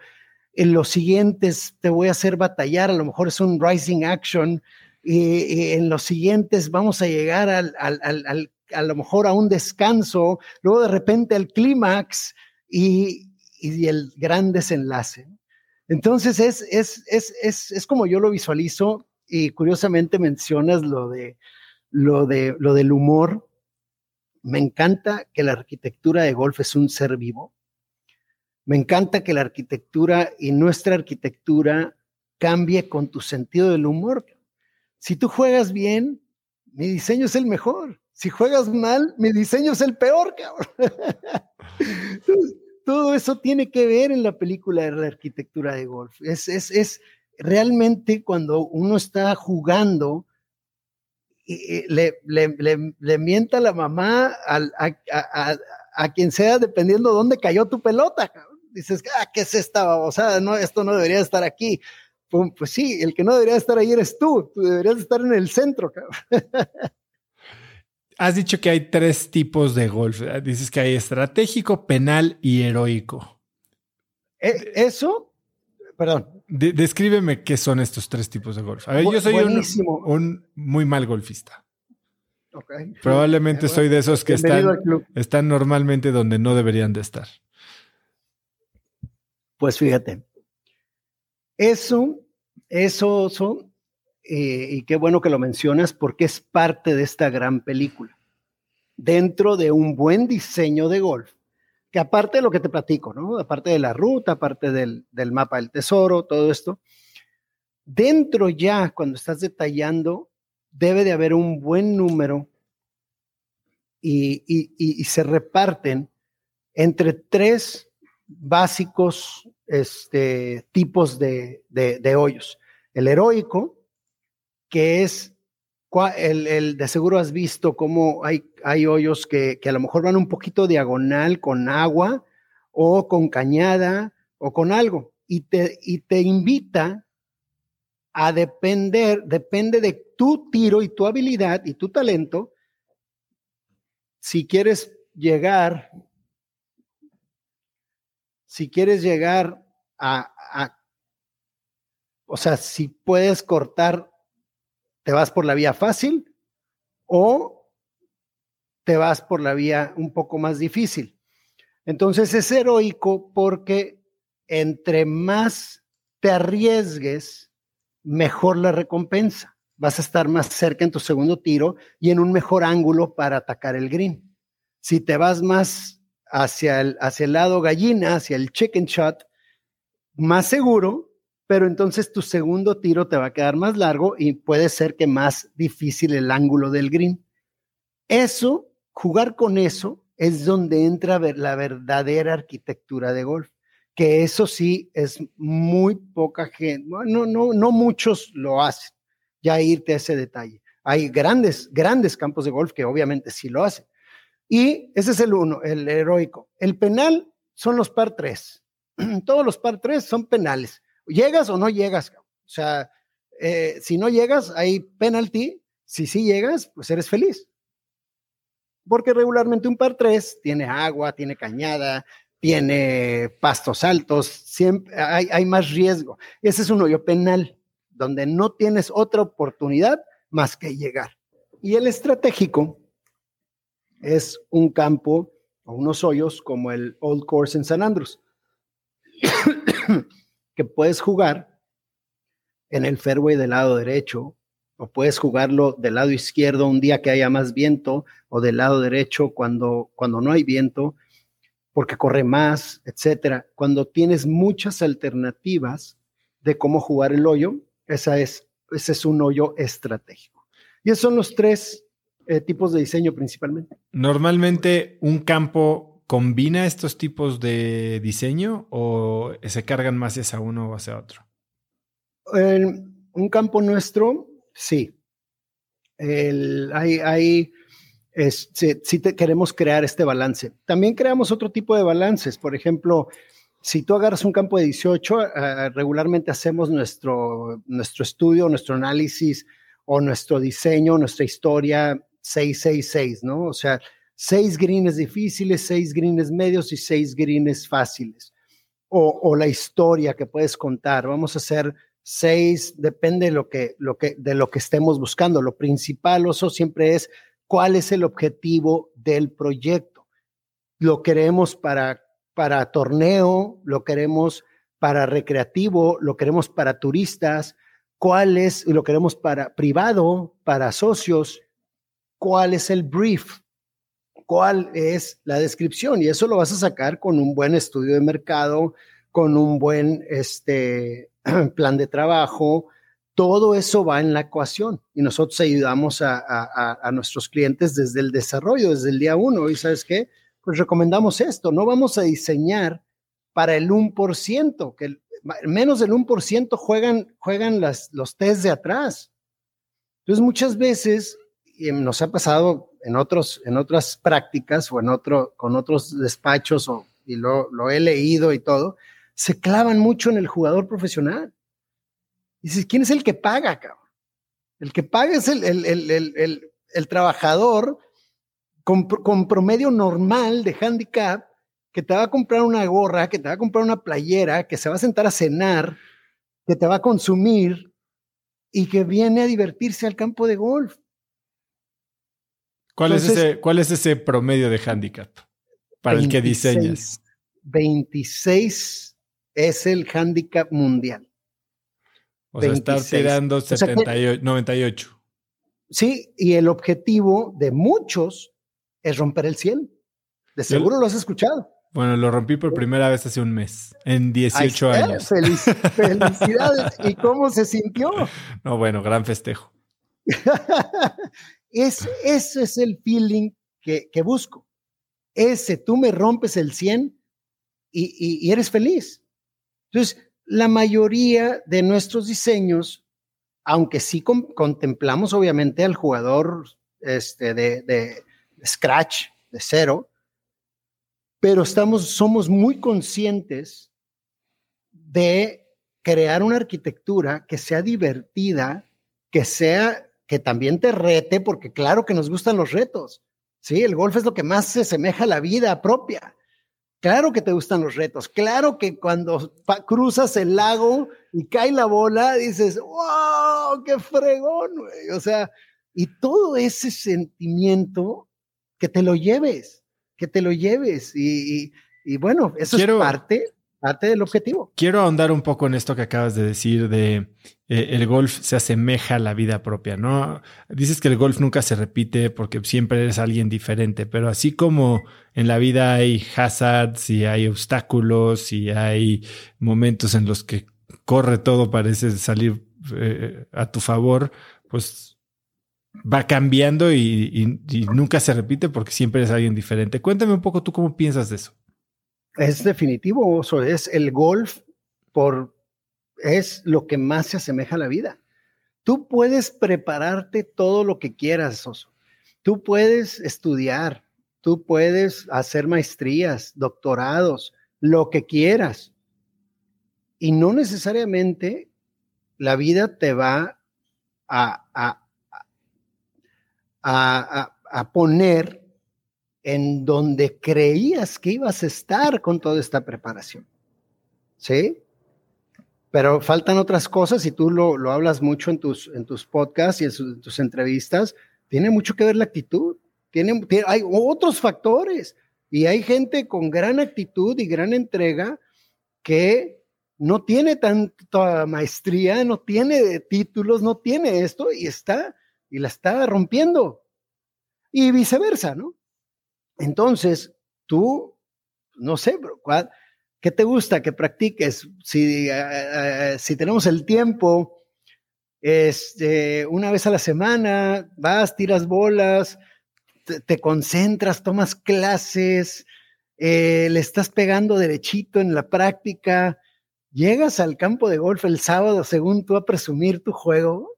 En los siguientes te voy a hacer batallar, a lo mejor es un rising action. Y, en los siguientes vamos a llegar al, al, al, a lo mejor a un descanso, luego de repente al clímax y, y el gran desenlace. Entonces es, es, es, es, es como yo lo visualizo y curiosamente mencionas lo de, lo de lo del humor. Me encanta que la arquitectura de golf es un ser vivo. Me encanta que la arquitectura y nuestra arquitectura cambie con tu sentido del humor. Si tú juegas bien, mi diseño es el mejor. Si juegas mal, mi diseño es el peor, cabrón. [laughs] todo eso tiene que ver en la película de la arquitectura de golf. Es, es, es realmente cuando uno está jugando, le, le, le, mienta la mamá a, a, a, quien sea, dependiendo de dónde cayó tu pelota. Dices, ah, ¿qué es esta babosada? No, esto no debería estar aquí. pues sí, el que no debería estar ahí eres tú, tú deberías estar en el centro. Has dicho que hay tres tipos de golf. Dices que hay estratégico, penal y heroico. E, eso, perdón. Descríbeme qué son estos tres tipos de golf. A ver, yo soy un, muy mal golfista. Probablemente soy de esos que están, están normalmente donde no deberían de estar. Pues fíjate, eso, eso son, eh, y qué bueno que lo mencionas porque es parte de esta gran película. Dentro de un buen diseño de golf, que aparte de lo que te platico, ¿no? Aparte de la ruta, aparte del, mapa del tesoro, todo esto, dentro ya, cuando estás detallando, debe de haber un buen número y, y se reparten entre tres básicos este, tipos de, hoyos. El heroico, que es el, de seguro has visto cómo hay, hay hoyos que, a lo mejor van un poquito diagonal con agua o con cañada o con algo y te, y te invita a depender, depende de tu tiro y tu habilidad y tu talento. Si quieres llegar si quieres llegar a, o sea, si puedes cortar, te vas por la vía fácil o te vas por la vía un poco más difícil. Entonces es heroico porque entre más te arriesgues, mejor la recompensa. Vas a estar más cerca en tu segundo tiro y en un mejor ángulo para atacar el green. Si te vas más hacia el, hacia el lado gallina, hacia el chicken shot, más seguro, pero entonces tu segundo tiro te va a quedar más largo y puede ser que más difícil el ángulo del green. Eso, jugar con eso, es donde entra la verdadera arquitectura de golf, que eso sí es muy poca gente, no, no, no muchos lo hacen, ya irte a ese detalle. Hay grandes, grandes campos de golf que obviamente sí lo hacen, y ese es el uno, el heroico. El penal son los par tres. [clears throat] Todos los par tres son penales. ¿Llegas o no llegas? O sea, eh, si no llegas, hay penalty. Si sí llegas, pues eres feliz. Porque regularmente un par tres tiene agua, tiene cañada, tiene pastos altos, siempre hay, hay más riesgo. Ese es un hoyo penal, donde no tienes otra oportunidad más que llegar. Y el estratégico es un campo o unos hoyos como el Old Course en San Andrews, que puedes jugar en el fairway del lado derecho o puedes jugarlo del lado izquierdo un día que haya más viento o del lado derecho cuando, cuando no hay viento porque corre más, etcétera. Cuando tienes muchas alternativas de cómo jugar el hoyo, esa es, ese es un hoyo estratégico. Y esos son los tres eh, tipos de diseño principalmente. Normalmente un campo combina estos tipos de diseño o se cargan más hacia uno o hacia otro? un campo nuestro, sí. hay, si, queremos crear este balance. También creamos otro tipo de balances. Por ejemplo, si tú agarras un campo de 18, eh, regularmente hacemos nuestro, nuestro estudio, nuestro análisis o nuestro diseño, nuestra historia 666, ¿no? O sea, seis greens difíciles, seis greens medios y seis greens fáciles. O, la historia que puedes contar. Vamos a hacer seis, depende de lo que, lo que, de lo que estemos buscando. Lo principal, oso, siempre es cuál es el objetivo del proyecto. Lo queremos para, para torneo, lo queremos para recreativo, lo queremos para turistas, cuál es, lo queremos para privado, para socios, cuál es el brief, cuál es la descripción y eso lo vas a sacar con un buen estudio de mercado, con un buen este, [clears throat] plan de trabajo. Todo eso va en la ecuación y nosotros ayudamos a, nuestros clientes desde el desarrollo, desde el día uno. Y sabes qué? Pues recomendamos esto. No vamos a diseñar para el 1%, que menos del 1% juegan, juegan las, los test de atrás. Entonces, muchas veces nos ha pasado en, otros, en otras prácticas o en otro, con otros despachos y lo, he leído y todo, se clavan mucho en el jugador profesional. dices, ¿quién es el que paga, cabrón? El que paga es el, el, trabajador con, con, promedio normal de handicap que te va a comprar una gorra, que te va a comprar una playera, que se va a sentar a cenar, que te va a consumir y que viene a divertirse al campo de golf. ¿Cuál, es, ese, ¿cuál es ese promedio de handicap para el que diseñas? 26 es el handicap mundial. O sea, estar tirando 98. Sí, y el objetivo de muchos es romper el 100. De seguro lo has escuchado. Bueno, lo rompí por primera vez hace un mes, en 18 años. [laughs] felicidades. ¿Y cómo se sintió? No, bueno, gran festejo. [laughs] es, ese es el feeling que, busco. Ese, tú me rompes el 100 y, eres feliz. Entonces, la mayoría de nuestros diseños, aunque sí contemplamos obviamente al jugador este, de, de Scratch, de cero, pero estamos, somos muy conscientes de crear una arquitectura que sea divertida, que sea, que también te rete, porque claro que nos gustan los retos. Sí, el golf es lo que más se asemeja a la vida propia. Claro que te gustan los retos. Claro que cuando cruzas el lago y cae la bola, dices, wow, qué fregón, O sea, y todo ese sentimiento que te lo lleves que te lo lleves. Y, bueno, eso es parte, parte del objetivo. Quiero ahondar un poco en esto que acabas de decir de eh, el golf se asemeja a la vida propia, ¿no? Dices que el golf nunca se repite porque siempre eres alguien diferente, pero así como en la vida hay hazards y hay obstáculos y hay momentos en los que corre todo, parece salir eh, a tu favor, pues va cambiando y, nunca se repite porque siempre es alguien diferente. Cuéntame un poco tú cómo piensas de eso. Es definitivo, Oso. Es el golf por es lo que más se asemeja a la vida. Tú puedes prepararte todo lo que quieras, Oso. Tú puedes estudiar, tú puedes hacer maestrías, doctorados, lo que quieras. Y no necesariamente la vida te va a a, poner en donde creías que ibas a estar con toda esta preparación. ¿Sí? Pero faltan otras cosas y tú lo, hablas mucho en tus, en tus podcasts y en, tus entrevistas. Tiene mucho que ver la actitud. Tiene, hay otros factores y hay gente con gran actitud y gran entrega que no tiene tanta maestría, no tiene títulos, no tiene esto y está y la está rompiendo. Y viceversa, ¿no? Entonces, tú, no sé, bro, ¿qué te gusta que practiques? Si, eh, eh, si tenemos el tiempo, este, una vez a la semana, vas, tiras bolas, te, concentras, tomas clases, eh, le estás pegando derechito en la práctica, llegas al campo de golf el sábado según tú a presumir tu juego,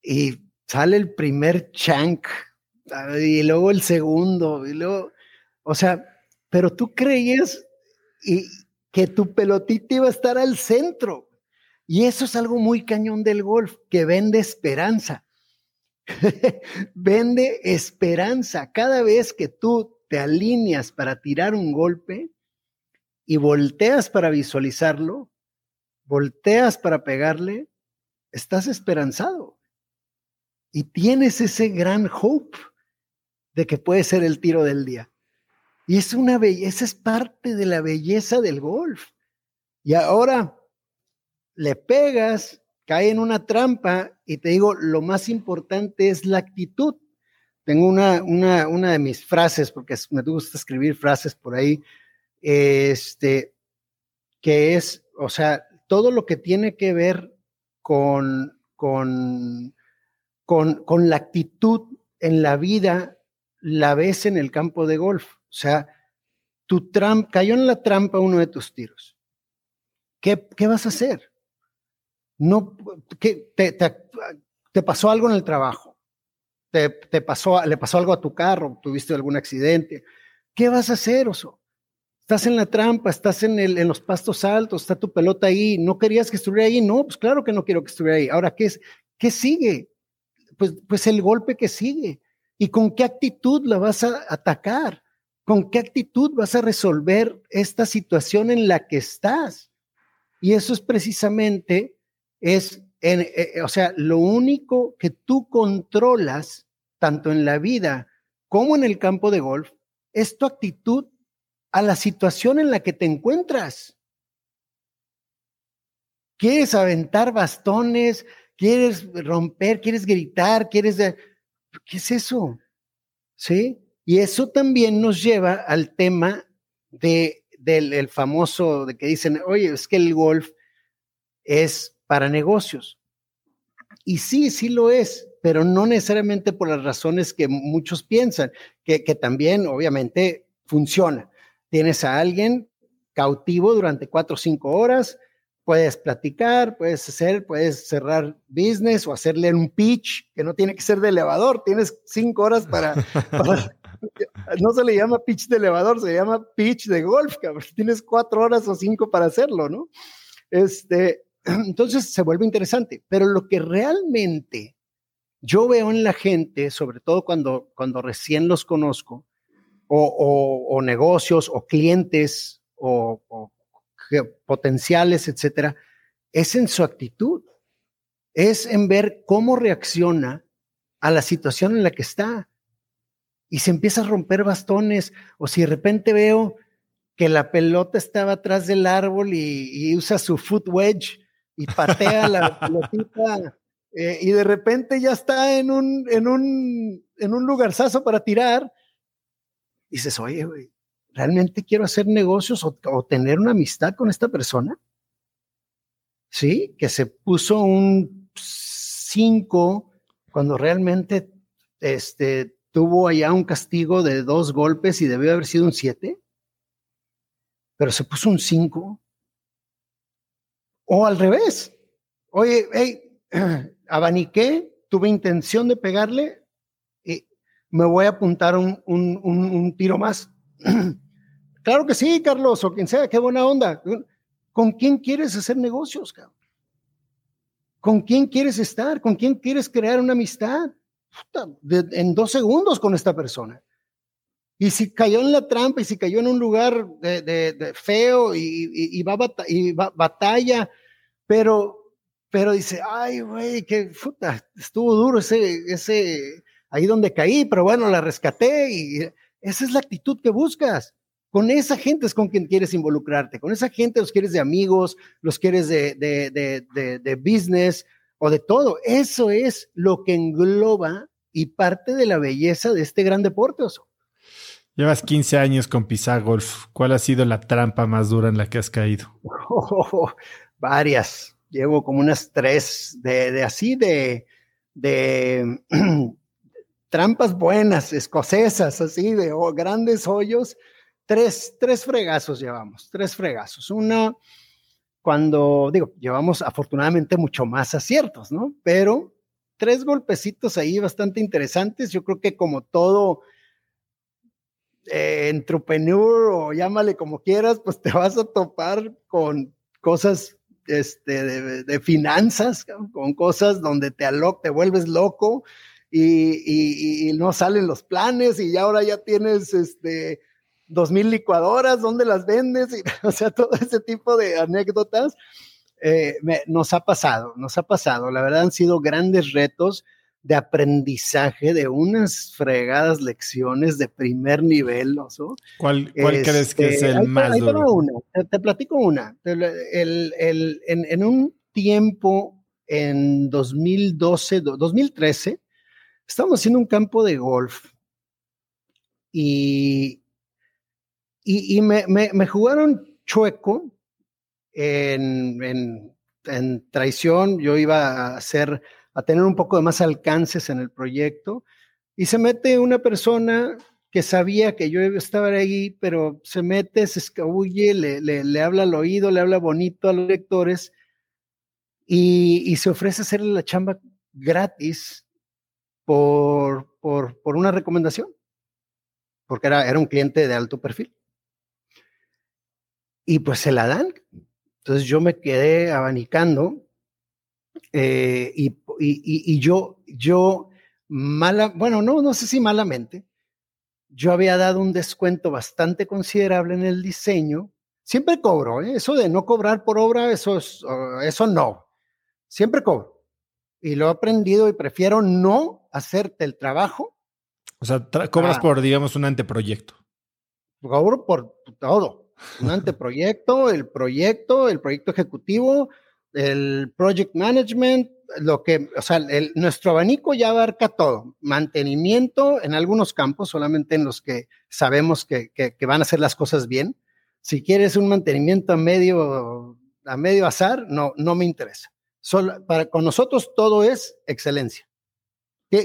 y sale el primer chunk y luego el segundo y luego, o sea, pero tú creías y que tu pelotita iba a estar al centro. Y eso es algo muy cañón del golf, que vende esperanza. [laughs] vende esperanza. Cada vez que tú te alineas para tirar un golpe y volteas para visualizarlo, volteas para pegarle, estás esperanzado y tienes ese gran hope de que puede ser el tiro del día. Y es una belleza, es parte de la belleza del golf. Y ahora le pegas, cae en una trampa y te digo, lo más importante es la actitud. Tengo una, una, una de mis frases, porque me gusta escribir frases por ahí, este, que es, o sea, todo lo que tiene que ver con, con con, la actitud en la vida, la ves en el campo de golf. O sea, tu trampa, cayó en la trampa uno de tus tiros. ¿Qué, qué vas a hacer? No, ¿qué, te, te, pasó algo en el trabajo, te, pasó, le pasó algo a tu carro, tuviste algún accidente. ¿Qué vas a hacer, oso? Estás en la trampa, estás en, el, en los pastos altos, está tu pelota ahí. ¿No querías que estuviera ahí? No, pues claro que no quiero que estuviera ahí. Ahora, ¿qué, es, qué sigue? Pues, pues el golpe que sigue. ¿Y con qué actitud la vas a atacar? ¿Con qué actitud vas a resolver esta situación en la que estás? Y eso es precisamente, es, eh, o sea, lo único que tú controlas, tanto en la vida como en el campo de golf, es tu actitud a la situación en la que te encuentras. ¿Quieres aventar bastones? ¿Quieres romper? ¿Quieres gritar? ¿Quieres... ¿Qué es eso? ¿Sí? Y eso también nos lleva al tema de, del famoso, de que dicen, oye, es que el golf es para negocios. Y sí, sí lo es, pero no necesariamente por las razones que muchos piensan, que, que también obviamente funciona. Tienes a alguien cautivo durante cuatro o cinco horas, puedes platicar, puedes hacer, puedes cerrar business o hacerle un pitch, que no tiene que ser de elevador, tienes cinco horas para, [laughs] [laughs] no se le llama pitch de elevador, se llama pitch de golf, cabrón. [laughs] tienes cuatro horas o cinco para hacerlo, ¿no? Este, [clears throat] entonces se vuelve interesante, pero lo que realmente yo veo en la gente, sobre todo cuando, cuando recién los conozco, o, o, negocios o clientes o, o potenciales, etcétera, es en su actitud, es en ver cómo reacciona a la situación en la que está. Y se empieza a romper bastones, o si de repente veo que la pelota estaba atrás del árbol y, usa su foot wedge y patea la [laughs] pelotita, eh, y de repente ya está en un, en un, en un lugarzazo para tirar, y dices, oye, güey, ¿realmente quiero hacer negocios o, tener una amistad con esta persona? Sí, que se puso un 5 cuando realmente este, tuvo allá un castigo de dos golpes y debió haber sido un 7, pero se puso un 5. O al revés. Oye, hey, [clears throat] abaniqué, tuve intención de pegarle y me voy a apuntar un, un, un tiro más. [clears throat] Claro que sí, Carlos, o quien sea, qué buena onda. ¿Con quién quieres hacer negocios, cabrón? ¿Con quién quieres estar? ¿Con quién quieres crear una amistad? en dos segundos con esta persona. Y si cayó en la trampa y si cayó en un lugar de, feo y, va, batalla, pero, pero dice, ay, güey, qué puta, estuvo duro ese, ahí donde caí, pero bueno, la rescaté y esa es la actitud que buscas. Con esa gente es con quien quieres involucrarte, con esa gente los quieres de amigos, los quieres de, de, business o de todo. Eso es lo que engloba y parte de la belleza de este gran deporte, Oso. Llevas 15 años con Pisa Golf. ¿Cuál ha sido la trampa más dura en la que has caído? [laughs] varias. Llevo como unas tres de, así de, de [clears throat] trampas buenas, escocesas, así de grandes hoyos tres, tres fregazos llevamos, tres fregazos. Uno, cuando, digo, llevamos afortunadamente mucho más aciertos, ¿no? Pero tres golpecitos ahí bastante interesantes. Yo creo que como todo eh, entrepreneur o llámale como quieras, pues te vas a topar con cosas este, de, finanzas, con cosas donde te, te vuelves loco y, y, no salen los planes y ya ahora ya tienes este, dos mil licuadoras, ¿dónde las vendes? [laughs] o sea, todo ese tipo de anécdotas eh, nos ha pasado, nos ha pasado. La verdad han sido grandes retos de aprendizaje, de unas fregadas lecciones de primer nivel. ¿no? ¿Cuál, cuál crees que es este, el más duro? Una, te, platico una. El, el, en, en, un tiempo, en 2012, 2013, estábamos haciendo un campo de golf y y, me, jugaron chueco en, traición. Yo iba a tener un poco de más alcances en el proyecto. Y se mete una persona que sabía que yo estaba ahí, pero se mete, se escabulle, le, le, habla al oído, le habla bonito a los lectores y, y se ofrece hacerle la chamba gratis por, por, por una recomendación, porque era, era un cliente de alto perfil. Y pues se la dan. Entonces yo me quedé abanicando eh, y, y, y, yo, yo mala, bueno, no, no sé si malamente, yo había dado un descuento bastante considerable en el diseño. Siempre cobro, ¿eh? eso de no cobrar por obra, eso, es, uh, eso no. Siempre cobro. Y lo he aprendido y prefiero no hacerte el trabajo. O sea, cobras por, digamos, un anteproyecto. Cobro por todo. Un anteproyecto, el proyecto, el proyecto ejecutivo, el project management, lo que, o sea, nuestro abanico ya abarca todo. Mantenimiento en algunos campos, solamente en los que sabemos que, que, que van a hacer las cosas bien. Si quieres un mantenimiento a medio, a medio azar, no, no me interesa. Solo, para, con nosotros todo es excelencia.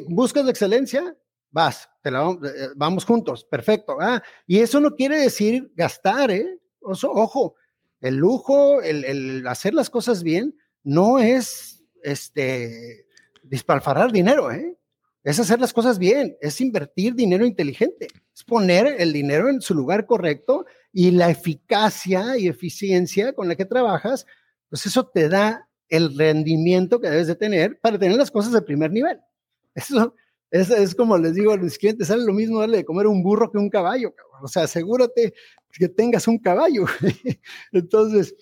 ¿Buscas la excelencia? Vas, te la, eh, vamos juntos, perfecto. Ah, y eso no quiere decir gastar, ¿eh? ojo, el lujo, el, el hacer las cosas bien, no es este, dispalfarar dinero, ¿eh? Es hacer las cosas bien, es invertir dinero inteligente, es poner el dinero en su lugar correcto y la eficacia y eficiencia con la que trabajas, pues eso te da el rendimiento que debes de tener para tener las cosas de primer nivel. [laughs] Eso es, es como les digo a mis clientes, sale lo mismo darle de comer un burro que un caballo, o sea, asegúrate que tengas un caballo. [laughs] Entonces,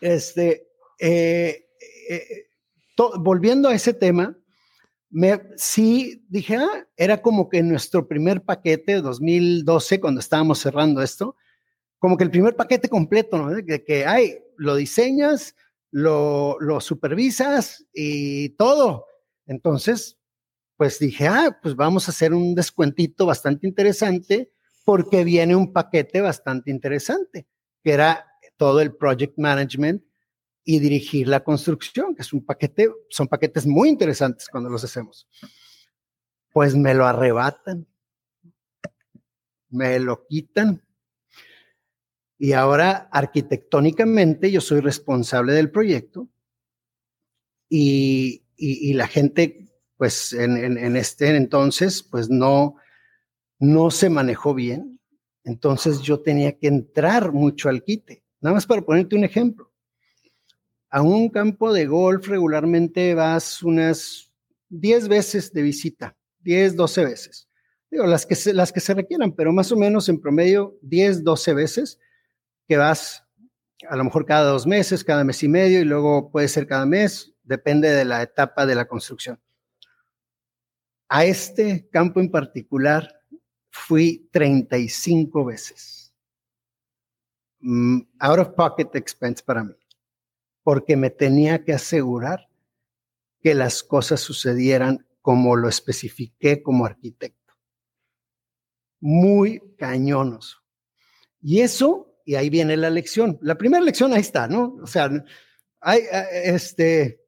este, eh, eh, volviendo a ese tema, me, sí dije, ah, era como que nuestro primer paquete, 2012, cuando estábamos cerrando esto, como que el primer paquete completo, ¿no? De que, hay, lo diseñas, lo, lo supervisas y todo. Entonces, pues dije, ah, pues vamos a hacer un descuentito bastante interesante porque viene un paquete bastante interesante, que era todo el project management y dirigir la construcción, que es un paquete, son paquetes muy interesantes cuando los hacemos. Pues me lo arrebatan, me lo quitan. Y ahora arquitectónicamente yo soy responsable del proyecto y, y, la gente, pues en, este entonces, pues no, no se manejó bien. Entonces yo tenía que entrar mucho al quite. Nada más para ponerte un ejemplo a un campo de golf regularmente vas unas 10 veces de visita, 10, 12 veces. Digo, las que, se, las que se requieran, pero más o menos en promedio 10, 12 veces que vas a lo mejor cada dos meses, cada mes y medio y luego puede ser cada mes, depende de la etapa de la construcción. A este campo en particular fui 35 veces. Mm, out of pocket expense para mí porque me tenía que asegurar que las cosas sucedieran como lo especifiqué como arquitecto. Muy cañonos. Y eso, y ahí viene la lección. La primera lección ahí está, ¿no? O sea, hay, este,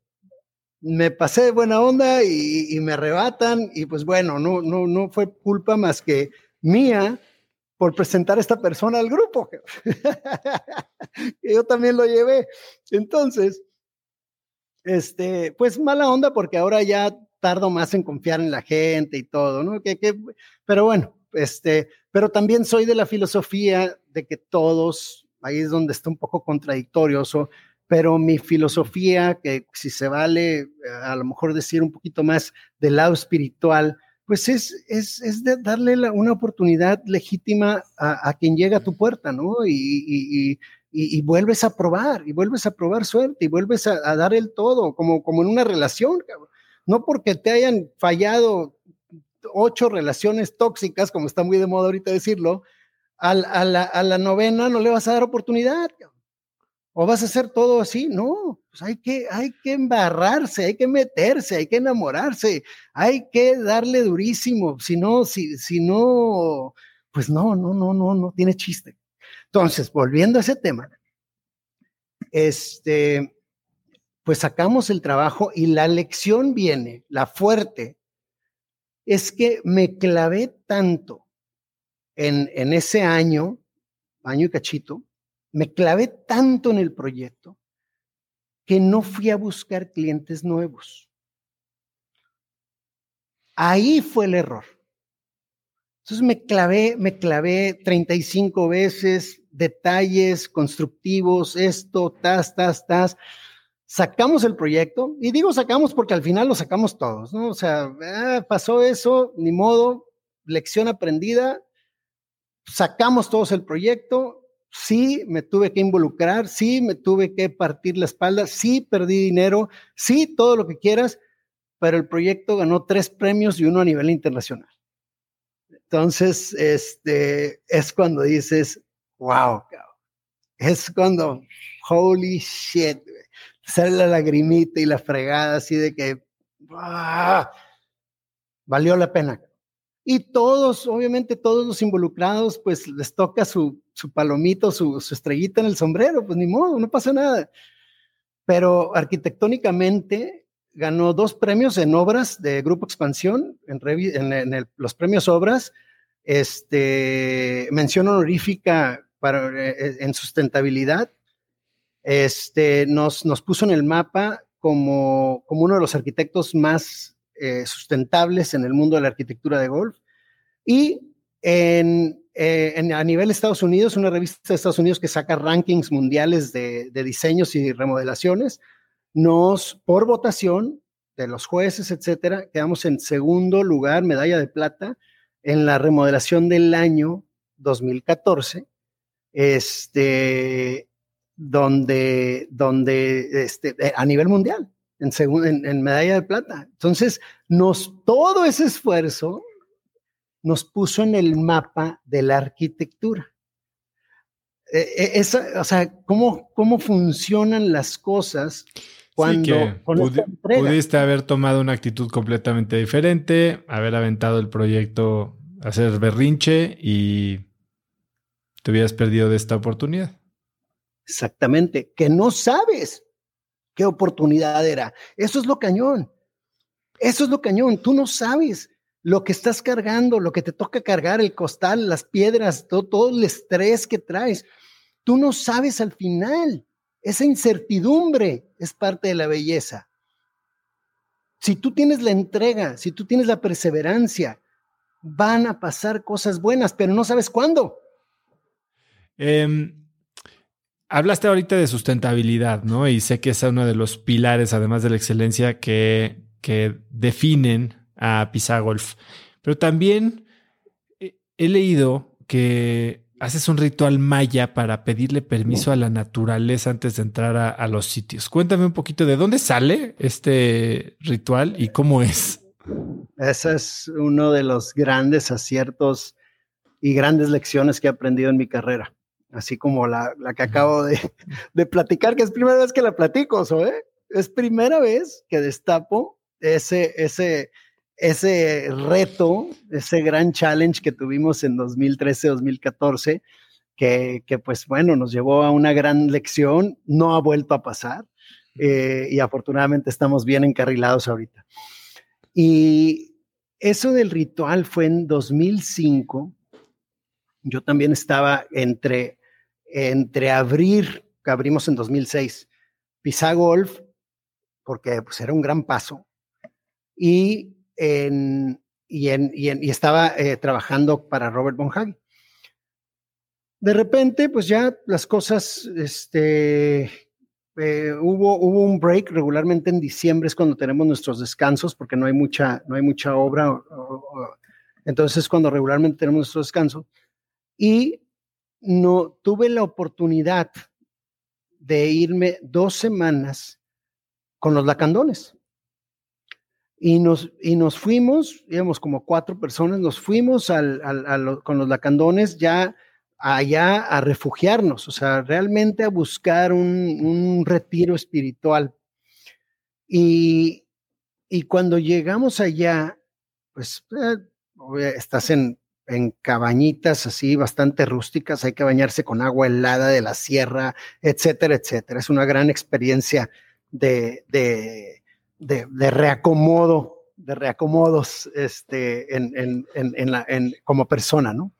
me pasé de buena onda y, me arrebatan y pues bueno, no, no, no fue culpa más que mía por presentar a esta persona al grupo. [laughs] yo también lo llevé. Entonces, este, pues mala onda porque ahora ya tardo más en confiar en la gente y todo, ¿no? Que, que, pero bueno, este, pero también soy de la filosofía de que todos, ahí es donde está un poco contradictorioso, pero mi filosofía, que si se vale a lo mejor decir un poquito más del lado espiritual, pues es, es, es darle una oportunidad legítima a, a, quien llega a tu puerta, ¿no? Y, y, y, y, vuelves a probar, y vuelves a probar suerte, y vuelves a, dar el todo, como, como en una relación, cabrón. No porque te hayan fallado ocho relaciones tóxicas, como está muy de moda ahorita decirlo, a, a, la, la novena no le vas a dar oportunidad, cabrón. ¿O vas a hacer todo así? No, pues hay que, hay que embarrarse, hay que meterse, hay que enamorarse, hay que darle durísimo. Si no, si, si no, pues no, no, no, no, no tiene chiste. Entonces, volviendo a ese tema, este, pues sacamos el trabajo y la lección viene, la fuerte, es que me clavé tanto en, en ese año, año y cachito, me clavé tanto en el proyecto que no fui a buscar clientes nuevos. Ahí fue el error. Entonces me clavé, me clavé 35 veces, detalles constructivos, esto, tas, tas, tas. Sacamos el proyecto, y digo sacamos porque al final lo sacamos todos, ¿no? O sea, ah, pasó eso, ni modo, lección aprendida, sacamos todos el proyecto, sí me tuve que involucrar, sí me tuve que partir la espalda, sí perdí dinero, sí todo lo que quieras, pero el proyecto ganó tres premios y uno a nivel internacional. Entonces, este, es cuando dices, wow, es cuando, holy shit, sale la lagrimita y la fregada así de que, ah, valió la pena. Y todos, obviamente todos los involucrados, pues les toca su, su palomito, su, su, estrellita en el sombrero, pues ni modo, no pasa nada. Pero arquitectónicamente ganó dos premios en obras de Grupo Expansión, en, en, los premios Obras, este, mención honorífica para, eh, en sustentabilidad. Este, nos, nos puso en el mapa como, como uno de los arquitectos más eh, sustentables en el mundo de la arquitectura de golf. Y en, eh, a nivel de Estados Unidos, una revista de Estados Unidos que saca rankings mundiales de, diseños y remodelaciones, nos, por votación de los jueces, etcétera, quedamos en segundo lugar, medalla de plata, en la remodelación del año 2014, este, donde, donde este, a nivel mundial en, en, medalla de plata. Entonces, nos, todo ese esfuerzo nos puso en el mapa de la arquitectura. E, e, o sea, cómo, cómo funcionan las cosas cuando pudiste haber tomado una actitud completamente diferente, haber aventado el proyecto, hacer berrinche y te hubieras perdido de esta oportunidad. Exactamente, que no sabes qué oportunidad era. Eso es lo cañón. Eso es lo cañón. Tú no sabes lo que estás cargando, lo que te toca cargar, el costal, las piedras, todo, todo el estrés que traes. Tú no sabes al final. Esa incertidumbre es parte de la belleza. Si tú tienes la entrega, si tú tienes la perseverancia, van a pasar cosas buenas, pero no sabes cuándo. Eh, Hablaste ahorita de sustentabilidad, ¿no? Y sé que es uno de los pilares, además de la excelencia, que, que definen a Pisagolf. Pero también eh, he leído que haces un ritual maya para pedirle permiso a la naturaleza antes de entrar a, los sitios. Cuéntame un poquito de dónde sale este ritual y cómo es. Ese es uno de los grandes aciertos y grandes lecciones que he aprendido en mi carrera así como la, que acabo de, platicar, que es primera vez que la platico, ¿eh? Es primera vez que destapo ese, ese, ese reto, ese gran challenge que tuvimos en 2013-2014, que, que, pues bueno, nos llevó a una gran lección, no ha vuelto a pasar eh, y afortunadamente estamos bien encarrilados ahorita. Y eso del ritual fue en 2005. Yo también estaba entre entre abrir, que abrimos en 2006, Pisa Golf, porque pues, era un gran paso, y, en, y, estaba eh, trabajando para Robert Bonhagi. De repente, pues ya las cosas, este, eh, hubo, un break regularmente en diciembre es cuando tenemos nuestros descansos porque no hay mucha, no hay mucha obra. entonces, cuando regularmente tenemos nuestro descanso. Y no tuve la oportunidad de irme dos semanas con los lacandones. Y nos, y nos fuimos, íbamos como cuatro personas, nos fuimos con los lacandones ya allá a refugiarnos, o sea, realmente a buscar un, retiro espiritual. Y, y, cuando llegamos allá, pues eh, estás en en cabañitas así bastante rústicas, hay que bañarse con agua helada de la sierra, etcétera, etcétera. Es una gran experiencia de, de, reacomodo, de reacomodos este, en, en, en, la, como persona, ¿no?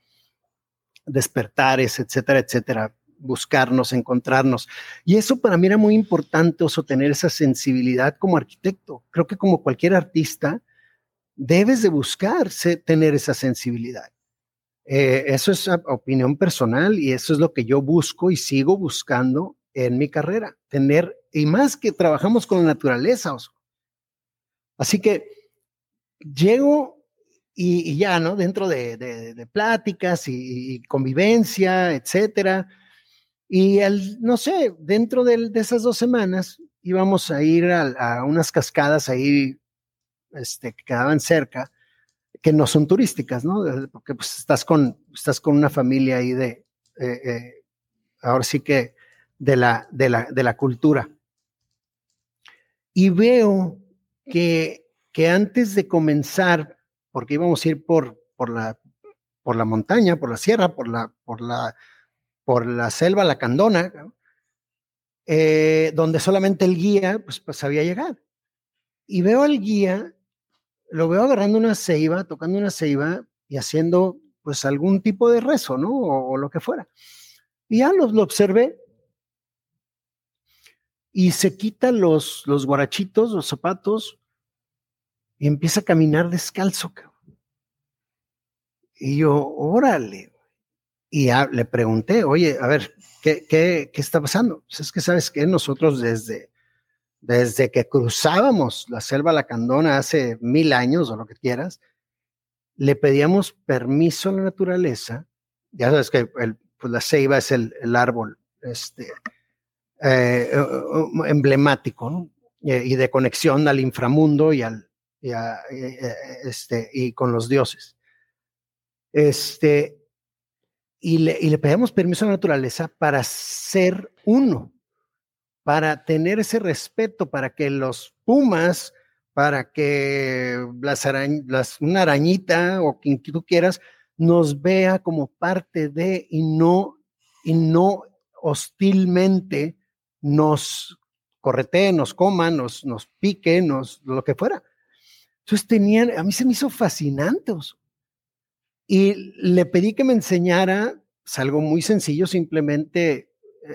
Despertares, etcétera, etcétera buscarnos, encontrarnos. Y eso para mí era muy importante, oso, tener esa sensibilidad como arquitecto. Creo que como cualquier artista, debes de buscar tener esa sensibilidad Eh, eso es opinión personal y eso es lo que yo busco y sigo buscando en mi carrera, tener, y más que trabajamos con la naturaleza. Así que llego y, ya, ¿no? Dentro de, pláticas y, convivencia, etcétera. Y el, no sé, dentro de, esas dos semanas íbamos a ir a, unas cascadas ahí este, que quedaban cerca que no son turísticas, ¿no? Porque pues estás con, estás con una familia ahí de, eh, eh, ahora sí que de la, de la, de la cultura. Y veo que, antes de comenzar, porque íbamos a ir por, por, la, por la montaña, por la sierra, por la, por la, por la selva, la candona, eh, donde solamente el guía pues, pues sabía llegar. Y veo al guía lo veo agarrando una ceiba, tocando una ceiba y haciendo pues algún tipo de rezo, ¿no? O, lo que fuera. Y ya lo, lo, observé. Y se quita los, los guarachitos, los zapatos, y empieza a caminar descalzo. Y yo, órale. Y le pregunté, oye, a ver, ¿qué, qué, qué está pasando? Pues es que sabes que nosotros desde, desde que cruzábamos la selva lacandona hace mil años o lo que quieras, le pedíamos permiso a la naturaleza. Ya sabes que el, pues la ceiba es el, el árbol este, eh, emblemático y de conexión al inframundo y, al, y, este, y con los dioses. Este, y le, y le pedíamos permiso a la naturaleza para ser uno para tener ese respeto, para que los pumas, para que las, una arañita o quien tú quieras, nos vea como parte de y no, y no hostilmente nos corretee, nos coma, nos, nos pique, nos, lo que fuera. Entonces tenían, a mí se me hizo fascinante. Y le pedí que me enseñara pues, algo muy sencillo, simplemente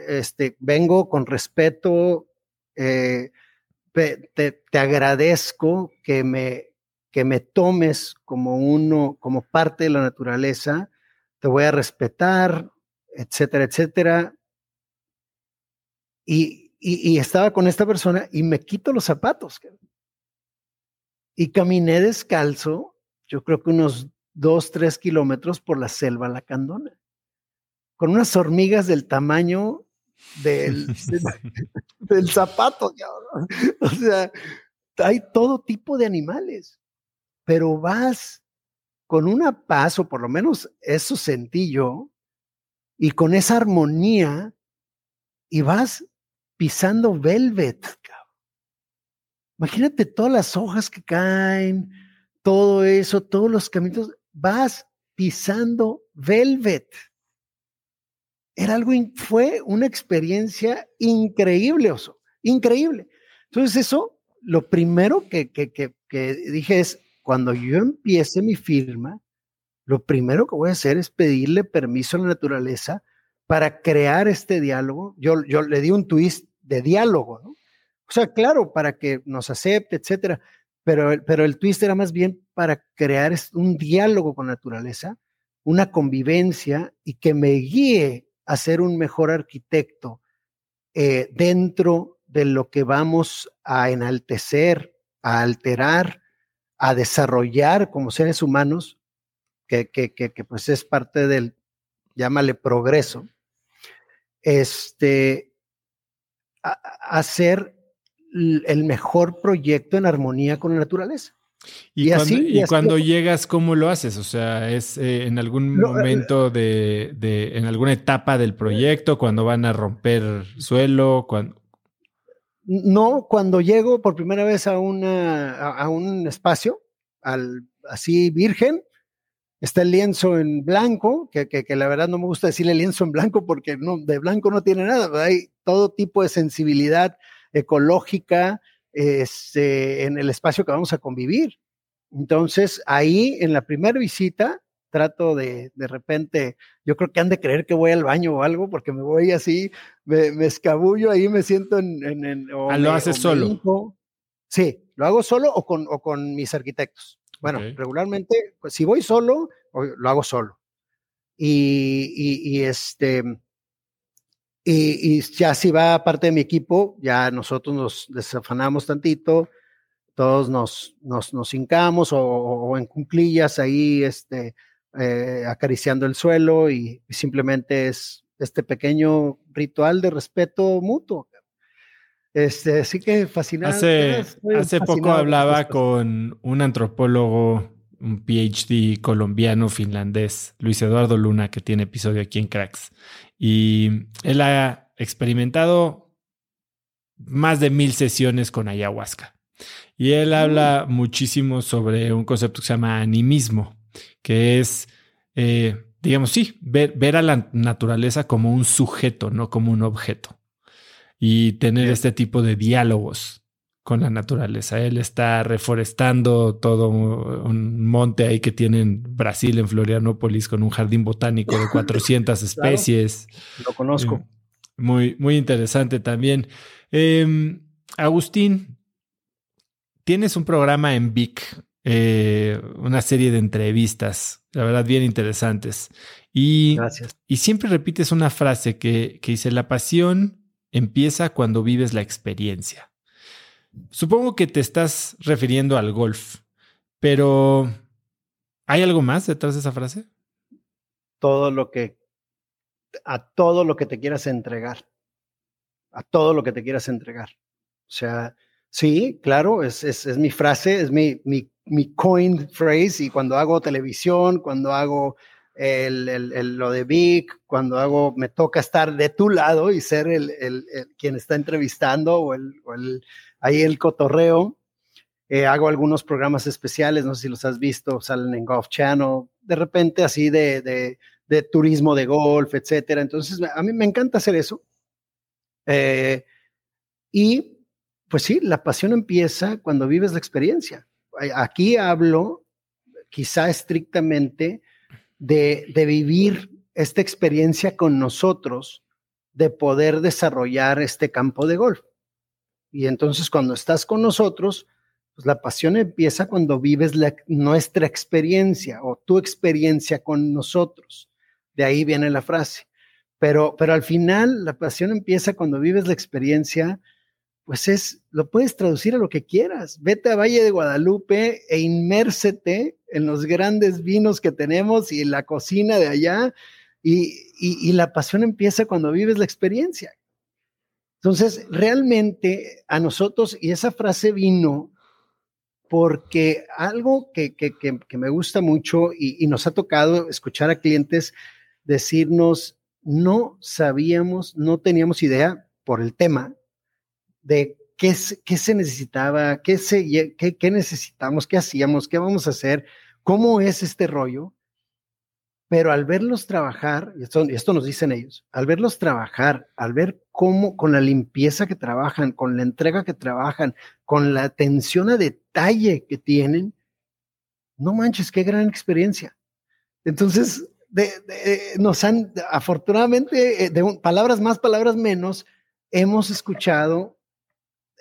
este, vengo con respeto, eh, te, agradezco que me, que me tomes como uno, como parte de la naturaleza, te voy a respetar, etcétera, etcétera. Y, y, estaba con esta persona y me quito los zapatos. Y caminé descalzo, yo creo que unos dos, tres kilómetros por la selva lacandona con unas hormigas del tamaño del, [laughs] [laughs] del, zapato. [laughs] O sea, hay todo tipo de animales, pero vas con una paz, o por lo menos eso sentí yo, y con esa armonía, y vas pisando velvet. Imagínate todas las hojas que caen, todo eso, todos los caminos, vas pisando velvet era algo, fue una experiencia increíble, Oso, increíble. Entonces eso, lo primero que, que, que, dije es, cuando yo empiece mi firma, lo primero que voy a hacer es pedirle permiso a la naturaleza para crear este diálogo. Yo, yo le di un twist de diálogo, ¿no? O sea, claro, para que nos acepte, etcétera, pero, pero el twist era más bien para crear un diálogo con naturaleza, una convivencia y que me guíe a ser un mejor arquitecto eh, dentro de lo que vamos a enaltecer, a alterar, a desarrollar como seres humanos, que, que, que, pues es parte del, llámale progreso, este, hacer el mejor proyecto en armonía con la naturaleza. Y, cuando, así, y, cuando llegas, ¿cómo lo haces? O sea, ¿es eh, en algún eh, momento de, de, en alguna etapa del proyecto, cuando van a romper suelo? Cuando... No, cuando llego por primera vez a, una, a, un espacio, al, así virgen, está el lienzo en blanco, que, que, que, la verdad no me gusta decirle lienzo en blanco porque no, de blanco no tiene nada, hay todo tipo de sensibilidad ecológica, este, en el espacio que vamos a convivir. Entonces, ahí en la primera visita, trato de, de repente, yo creo que han de creer que voy al baño o algo, porque me voy así, me, escabullo ahí, me siento en... en, ah, ¿Lo haces solo? sí, lo hago solo o con, con mis arquitectos. Bueno, regularmente, pues, si voy solo, lo hago solo. y, este, y, ya si va parte de mi equipo, ya nosotros nos desafanamos tantito, todos nos, nos, nos hincamos o, en cunclillas ahí, este, eh, acariciando el suelo y, simplemente es este pequeño ritual de respeto mutuo. Este, así que fascinante. Hace, hace poco hablaba con un antropólogo, un PhD colombiano finlandés, Luis Eduardo Luna, que tiene episodio aquí en Cracks. Y él ha experimentado más de mil sesiones con ayahuasca. Y él habla muchísimo sobre un concepto que se llama animismo, que es, eh, digamos, sí, ver, ver, a la naturaleza como un sujeto, no como un objeto. Y tener este tipo de diálogos con la naturaleza. Él está reforestando todo un monte ahí que tiene en Brasil, en Florianópolis, con un jardín botánico de 400 [laughs] especies. Lo conozco. Eh, muy, muy interesante también. Em, Agustín, Tienes un programa en Vic, eh, una serie de entrevistas, la verdad, bien interesantes. Y, Gracias. y siempre repites una frase que, que dice, la pasión empieza cuando vives la experiencia. Supongo que te estás refiriendo al golf, pero ¿hay algo más detrás de esa frase? Todo lo que, a todo lo que te quieras entregar, a todo lo que te quieras entregar. O sea, Sí, claro, es, es, es mi frase, es mi, mi, mi coin phrase y cuando hago televisión, cuando hago el, el, lo de Vic, cuando hago, me toca estar de tu lado y ser el, quien está entrevistando o el, o ahí el cotorreo. Eh, hago algunos programas especiales, no sé si los has visto, salen en Golf Channel, de repente así de, de, de turismo de golf, etcétera. Entonces, a mí me encanta hacer eso. Eh, y pues sí, la pasión empieza cuando vives la experiencia. Aquí hablo quizá estrictamente de, vivir esta experiencia con nosotros, de poder desarrollar este campo de golf. Y entonces cuando estás con nosotros, pues la pasión empieza cuando vives nuestra experiencia o tu experiencia con nosotros. De ahí viene la frase. Pero, pero al final la pasión empieza cuando vives la experiencia pues es, lo puedes traducir a lo que quieras. Vete a Valle de Guadalupe e inmérsete en los grandes vinos que tenemos y en la cocina de allá. Y, la pasión empieza cuando vives la experiencia. Entonces, realmente a nosotros, y esa frase vino porque algo que, me gusta mucho y, y nos ha tocado escuchar a clientes decirnos, no sabíamos, no teníamos idea por el tema, de qué, qué se necesitaba, qué, se, qué, qué necesitamos, qué hacíamos, qué vamos a hacer, cómo es este rollo. Pero al verlos trabajar, y esto, esto nos dicen ellos, al verlos trabajar, al ver cómo con la limpieza que trabajan, con la entrega que trabajan, con la atención a detalle que tienen, no manches, qué gran experiencia. Entonces, nos han, afortunadamente, eh, de palabras más, palabras menos, hemos escuchado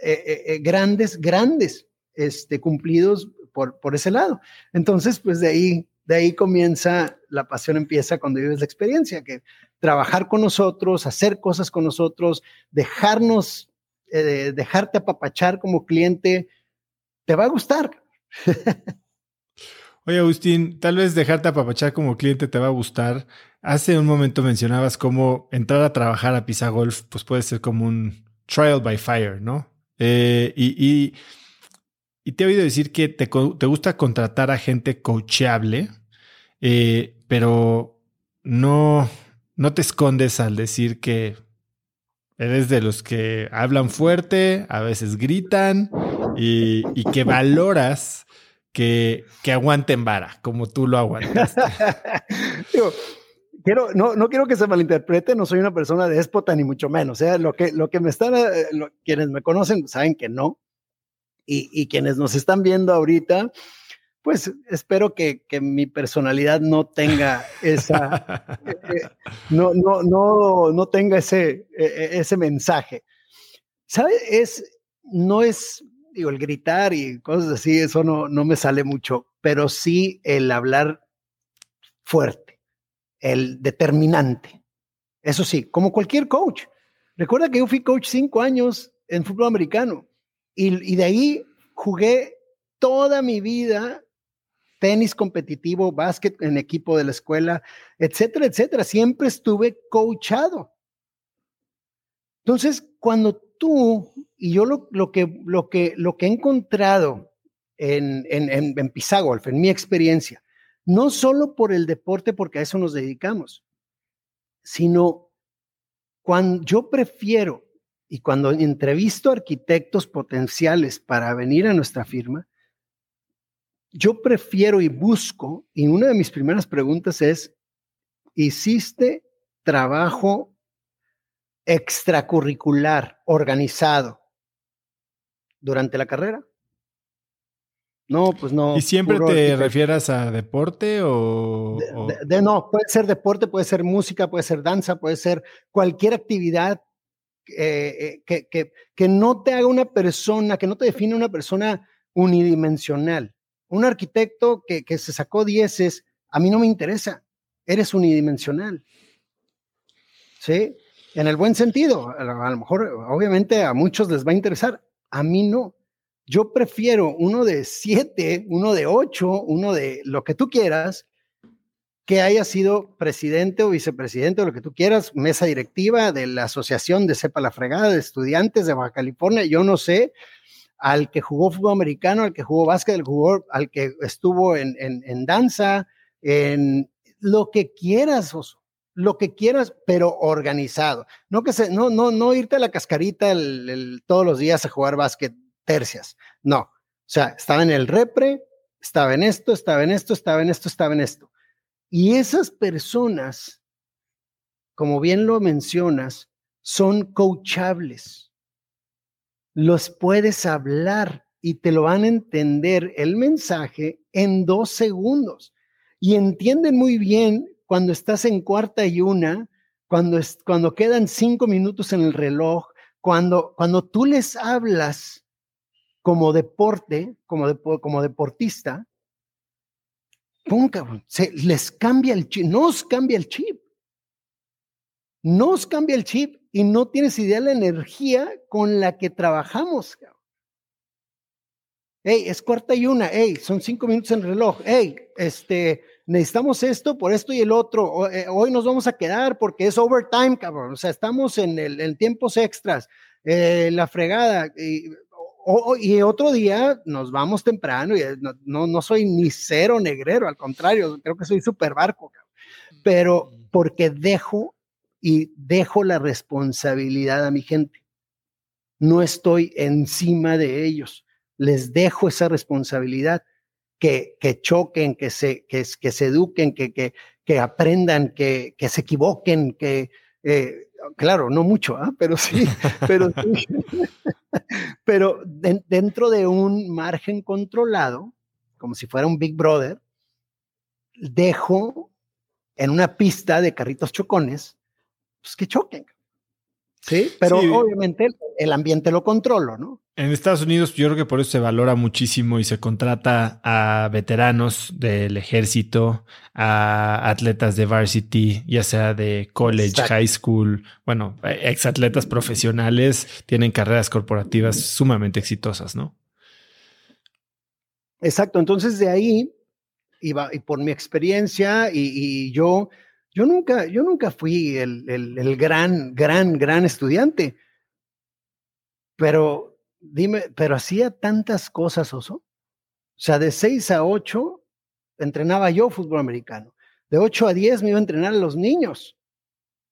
eh, eh, eh, grandes, grandes este, cumplidos por, por ese lado. Entonces, pues de ahí, de ahí comienza, la pasión empieza cuando vives la experiencia, que trabajar con nosotros, hacer cosas con nosotros, dejarnos, dejarte apapachar como cliente, te va a gustar. [laughs] Oye, Agustín, tal vez dejarte apapachar como cliente te va a gustar. Hace un momento mencionabas cómo entrar a trabajar a Pisa Golf, pues puede ser como un trial by fire, ¿no? Eh, y, te he oído decir que te, gusta contratar a gente coachable, eh, pero no, no te escondes al decir que eres de los que hablan fuerte, a veces gritan y, que valoras que, que, aguanten vara, como tú lo aguantaste. [laughs] quiero, no, no quiero que se malinterprete, no soy una persona déspota ni mucho menos. O sea, lo que, lo que me están, eh, quienes me conocen saben que no. Y, y, quienes nos están viendo ahorita, pues espero que, que mi personalidad no tenga esa, [laughs] eh, eh, no, no, no, no tenga ese, ese mensaje. ¿Sabe? Es, no es, digo, el gritar y cosas así, eso no, no me sale mucho, pero sí el hablar fuerte el determinante. Eso sí, como cualquier coach. Recuerda que yo fui coach cinco años en fútbol americano y, y de ahí jugué toda mi vida tenis competitivo, básquet en equipo de la escuela, etcétera, etcétera. Siempre estuve coachado. Entonces, cuando tú y yo lo, lo, que, lo, que, lo que he encontrado en, en, en, en en mi experiencia, no solo por el deporte, porque a eso nos dedicamos, sino cuando yo prefiero y cuando entrevisto arquitectos potenciales para venir a nuestra firma, yo prefiero y busco, y una de mis primeras preguntas es, ¿hiciste trabajo extracurricular organizado durante la carrera? No, pues no. ¿Y siempre te refieras a deporte o de, no, puede ser deporte, puede ser música, puede ser danza, puede ser cualquier actividad eh, eh, que, que, que no te haga una persona, que no te define una persona unidimensional. Un arquitecto que, que se sacó dieces, a mí no me interesa, eres unidimensional. ¿Sí? En el buen sentido, a lo mejor, obviamente a muchos les va a interesar, a mí no. Yo prefiero uno de siete, uno de ocho, uno de lo que tú quieras, que haya sido presidente o vicepresidente o lo que tú quieras, mesa directiva de la asociación de Sepa la Fregada de estudiantes de Baja California, yo no sé, al que jugó fútbol americano, al que jugó básquet, al, que estuvo en, en, en, danza, en lo que quieras, lo que quieras, pero organizado. No que se, no, no, no irte a la cascarita todos los días a jugar básquet tercias. No. O sea, estaba en el repre, estaba en esto, estaba en esto, estaba en esto, estaba en esto. Y esas personas, como bien lo mencionas, son coachables. Los puedes hablar y te lo van a entender el mensaje en dos segundos. Y entienden muy bien cuando estás en cuarta y una, cuando, es, cuando quedan cinco minutos en el reloj, cuando, cuando tú les hablas como deporte, como, como deportista, ¡Pum, cabrón! Se les cambia el chip, nos cambia el chip. Nos cambia el chip y no tienes idea de la energía con la que trabajamos. Cabrón. Hey, es cuarta y una. Hey, son cinco minutos en reloj. Hey, este, necesitamos esto por esto y el otro. Eh, hoy nos vamos a quedar porque es overtime, cabrón. O sea, estamos en, el, en tiempos extras. Eh, la fregada. Y, o, y otro día nos vamos temprano y no, no, no, soy ni cero negrero, al contrario, creo que soy súper barco, pero porque dejo y dejo la responsabilidad a mi gente. No estoy encima de ellos, les dejo esa responsabilidad, que, que choquen, que se, que, que se eduquen, que, que, que aprendan, que, que se equivoquen, que, eh, [laughs] claro, no mucho, ¿eh? pero sí, pero sí. [laughs] pero de, dentro de un margen controlado, como si fuera un Big Brother, dejo en una pista de carritos chocones, pues que choquen. Sí, pero sí. obviamente el ambiente lo controlo, ¿no? En Estados Unidos yo creo que por eso se valora muchísimo y se contrata a veteranos del ejército, a atletas de varsity, ya sea de college, Exacto. high school, bueno, ex atletas profesionales, tienen carreras corporativas sumamente exitosas, ¿no? Exacto, entonces de ahí, iba, y por mi experiencia, y, y yo, yo nunca, yo nunca fui el, el, gran, gran, gran estudiante, pero dime, pero hacía tantas cosas, Oso. O sea, de 6 a 8 entrenaba yo fútbol americano. De 8 a 10 me iba a entrenar a los niños.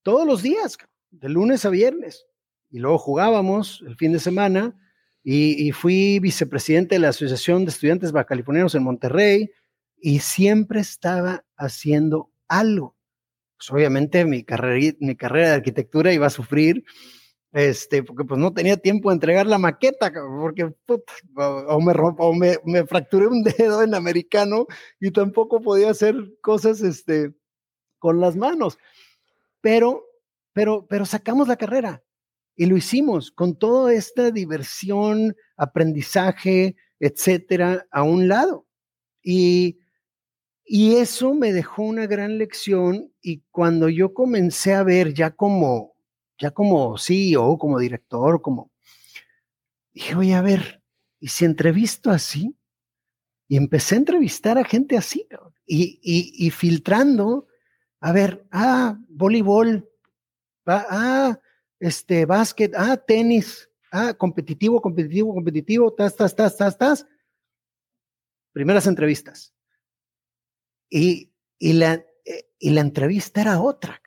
Todos los días, de lunes a viernes. Y luego jugábamos el fin de semana y, y fui vicepresidente de la Asociación de Estudiantes Bacalifornianos en Monterrey y siempre estaba haciendo algo. Pues obviamente mi carrera, mi carrera de arquitectura iba a sufrir este, porque pues no tenía tiempo de entregar la maqueta, porque o, me, o me, me, fracturé un [laughs] dedo en americano y tampoco podía hacer cosas este, con las manos. Pero, pero, pero sacamos la carrera y lo hicimos con toda esta diversión, aprendizaje, etcétera, a un lado. Y, Y eso me dejó una gran lección y cuando yo comencé a ver ya como, ya como CEO, como director, como, dije, voy a ver, y si entrevisto así, y empecé a entrevistar a gente así, y, y, filtrando, a ver, ah, voleibol, ah, este, básquet, ah, tenis, ah, competitivo, competitivo, competitivo, tas, tas, tas, tas, tas. Primeras entrevistas. Y, y, la, eh, y la entrevista era otra.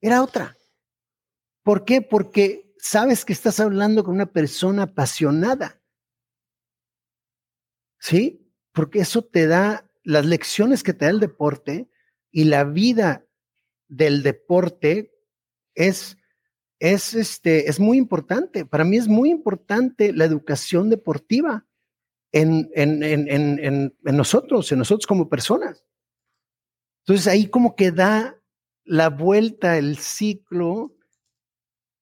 Era otra. ¿Por qué? Porque sabes que estás hablando con una persona apasionada. ¿Sí? Porque eso te da las lecciones que te da el deporte y la vida del deporte es, es, este, es muy importante. Para mí es muy importante la educación deportiva en, en, en, en, nosotros, en nosotros como personas. Entonces ahí como que da la vuelta el ciclo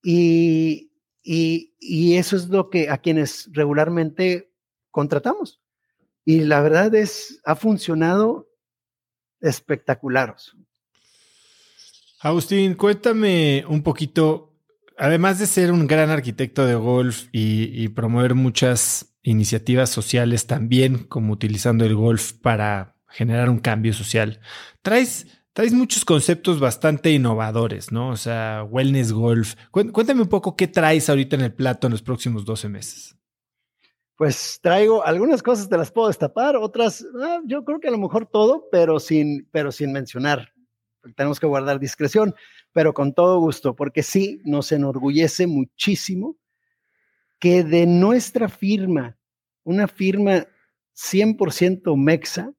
y, y, y, eso es lo que a quienes regularmente contratamos. Y la verdad es, ha funcionado espectacular. Agustín, cuéntame un poquito, además de ser un gran arquitecto de golf y, promover muchas iniciativas sociales también, como utilizando el golf para generar un cambio social, traes, traes muchos conceptos bastante innovadores, ¿no? O sea, wellness golf. Cuéntame un poco qué traes ahorita en el plato en los próximos 12 meses. Pues traigo algunas cosas, te las puedo destapar, otras, ah, yo creo que a lo mejor todo, pero sin, pero sin mencionar tenemos que guardar discreción, pero con todo gusto, porque sí nos enorgullece muchísimo que de nuestra firma, una firma 100% mexa,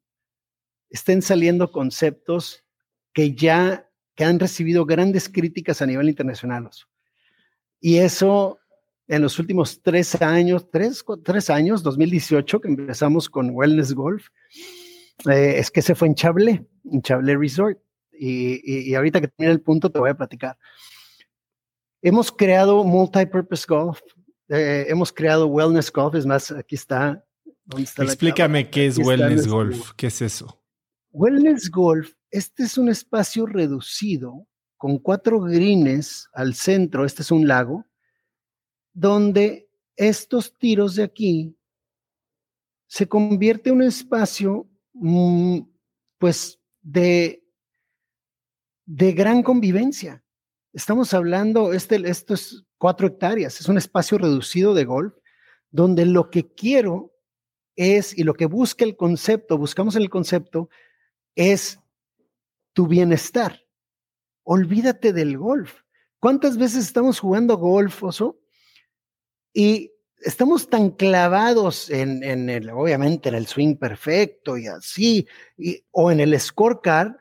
estén saliendo conceptos que ya que han recibido grandes críticas a nivel internacional. Y eso en los últimos tres años, tres, tres años, 2018, que empezamos con Wellness Golf, eh, es que se fue en Chablé, en Chablé Resort y, ahorita que termine el punto te voy a platicar. Hemos creado multipurpose golf, eh, hemos creado wellness golf, es más, aquí está. Explícame qué es wellness golf, qué es eso. Wellness golf, este es un espacio reducido con cuatro greens al centro, este es un lago, donde estos tiros de aquí se convierte en un espacio, mm, pues, de de gran convivencia. Estamos hablando, este, esto es cuatro hectáreas, es un espacio reducido de golf, donde lo que quiero es, y lo que busca el concepto, buscamos en el concepto, es tu bienestar. Olvídate del golf. ¿Cuántas veces estamos jugando golf, Oso? Y estamos tan clavados en, en el, obviamente, en el swing perfecto y así, o en el scorecard,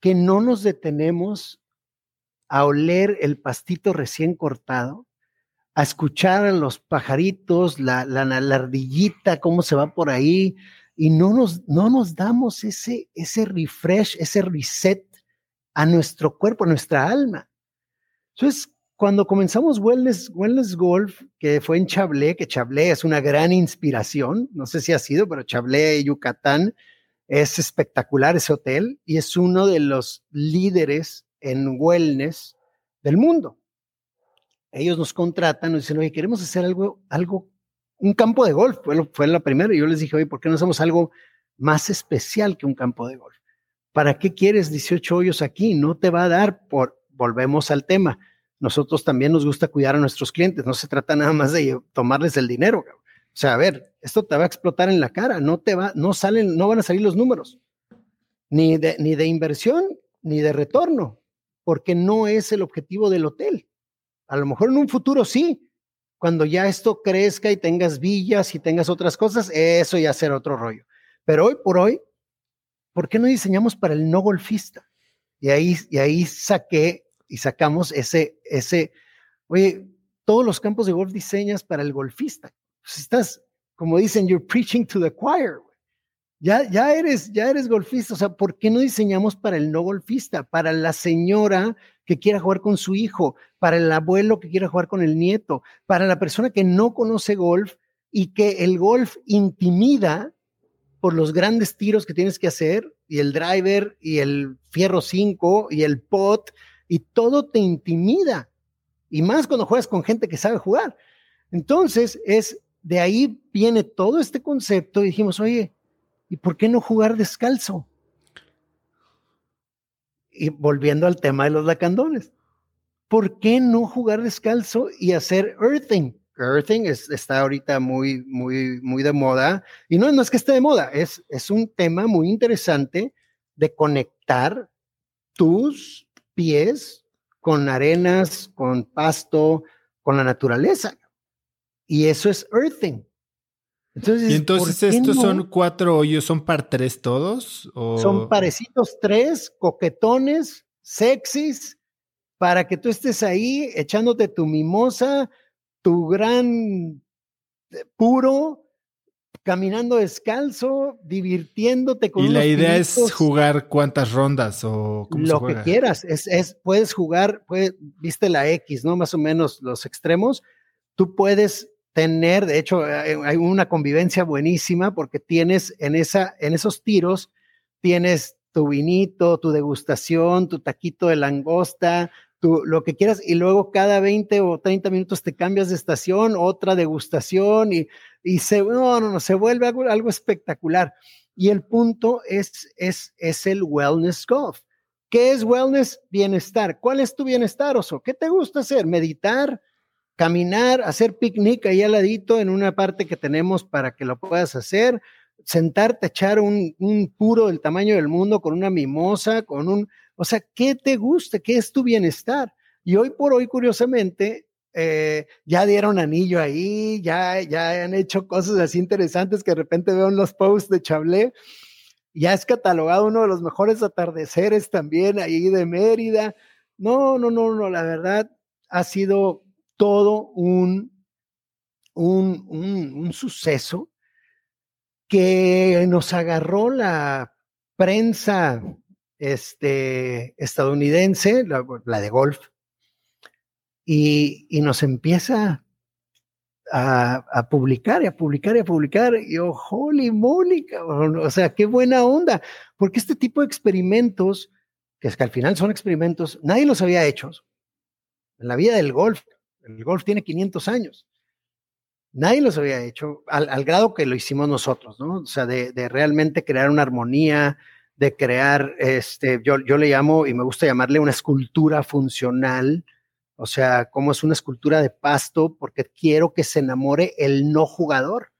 que no nos detenemos a oler el pastito recién cortado, a escuchar a los pajaritos, la, la, ardillita, cómo se va por ahí, y no nos, no nos damos ese, ese refresh, ese reset a nuestro cuerpo, a nuestra alma. Entonces, cuando comenzamos Wellness, Wellness Golf, que fue en Chablé, que Chablé es una gran inspiración, no sé si ha sido, pero Chablé, Yucatán, es espectacular ese hotel y es uno de los líderes en wellness del mundo. Ellos nos contratan, nos dicen, oye, queremos hacer algo, algo, un campo de golf. Fue, fue la primera y yo les dije, oye, ¿por qué no hacemos algo más especial que un campo de golf? ¿Para qué quieres 18 hoyos aquí? No te va a dar por, volvemos al tema. Nosotros también nos gusta cuidar a nuestros clientes. No se trata nada más de tomarles el dinero. O sea, a ver, esto te va a explotar en la cara, no te va, no salen, no van a salir los números, ni de, ni de inversión, ni de retorno, porque no es el objetivo del hotel. A lo mejor en un futuro sí, cuando ya esto crezca y tengas villas y tengas otras cosas, eso ya será otro rollo. Pero hoy por hoy, ¿por qué no diseñamos para el no golfista? Y ahí, y ahí saqué y sacamos ese, ese, oye, todos los campos de golf diseñas para el golfista. Pues estás, como dicen, you're preaching to the choir. Ya, ya, eres, ya eres golfista. O sea, ¿por qué no diseñamos para el no golfista? Para la señora que quiera jugar con su hijo, para el abuelo que quiera jugar con el nieto, para la persona que no conoce golf y que el golf intimida por los grandes tiros que tienes que hacer y el driver y el fierro 5 y el pot y todo te intimida. Y más cuando juegas con gente que sabe jugar. Entonces, es de ahí viene todo este concepto y dijimos, oye, ¿y por qué no jugar descalzo? Y volviendo al tema de los lacandones, ¿por qué no jugar descalzo y hacer earthing? Earthing está ahorita muy, muy, muy de moda. Y no, no es que esté de moda, es, es un tema muy interesante de conectar tus pies con arenas, con pasto, con la naturaleza. Y eso es earthing. Entonces, y entonces estos son cuatro hoyos, ¿son par tres todos? Son parecitos tres, coquetones, sexys, para que tú estés ahí echándote tu mimosa, tu gran eh, puro, caminando descalzo, divirtiéndote con Y la idea es jugar cuántas rondas o lo que quieras. Es, es, puedes jugar, viste la X, ¿no? Más o menos los extremos. Tú puedes tener, de hecho, hay una convivencia buenísima porque tienes en, esa, en esos tiros, tienes tu vinito, tu degustación, tu taquito de langosta, tu, lo que quieras, y luego cada 20 o 30 minutos te cambias de estación, otra degustación, y, y se, no, no, no, se vuelve algo, algo espectacular. Y el punto es, es, es el wellness golf. ¿Qué es wellness? Bienestar. ¿Cuál es tu bienestar, Oso? ¿Qué te gusta hacer? ¿Meditar? Caminar, hacer picnic ahí al ladito en una parte que tenemos para que lo puedas hacer, sentarte, echar un, puro del tamaño del mundo con una mimosa, con un, o sea, ¿qué te gusta? ¿Qué es tu bienestar? Y hoy por hoy, curiosamente, eh, ya dieron anillo ahí, ya, ya han hecho cosas así interesantes que de repente veo en los posts de Chablé. Ya es catalogado uno de los mejores atardeceres también ahí de Mérida. No, no, no, no, la verdad ha sido todo un, un, suceso que nos agarró la prensa este, estadounidense, la, de golf, y, nos empieza a, publicar y a publicar y a publicar. Y oh, holy moly, o sea, qué buena onda, porque este tipo de experimentos, que es que al final son experimentos, nadie los había hecho. En la vida del golf, el golf tiene 500 años. Nadie los había hecho al, grado que lo hicimos nosotros, ¿no? O sea, de, realmente crear una armonía, de crear, este, yo, yo le llamo, y me gusta llamarle una escultura funcional, o sea, como es una escultura de pasto, porque quiero que se enamore el no jugador.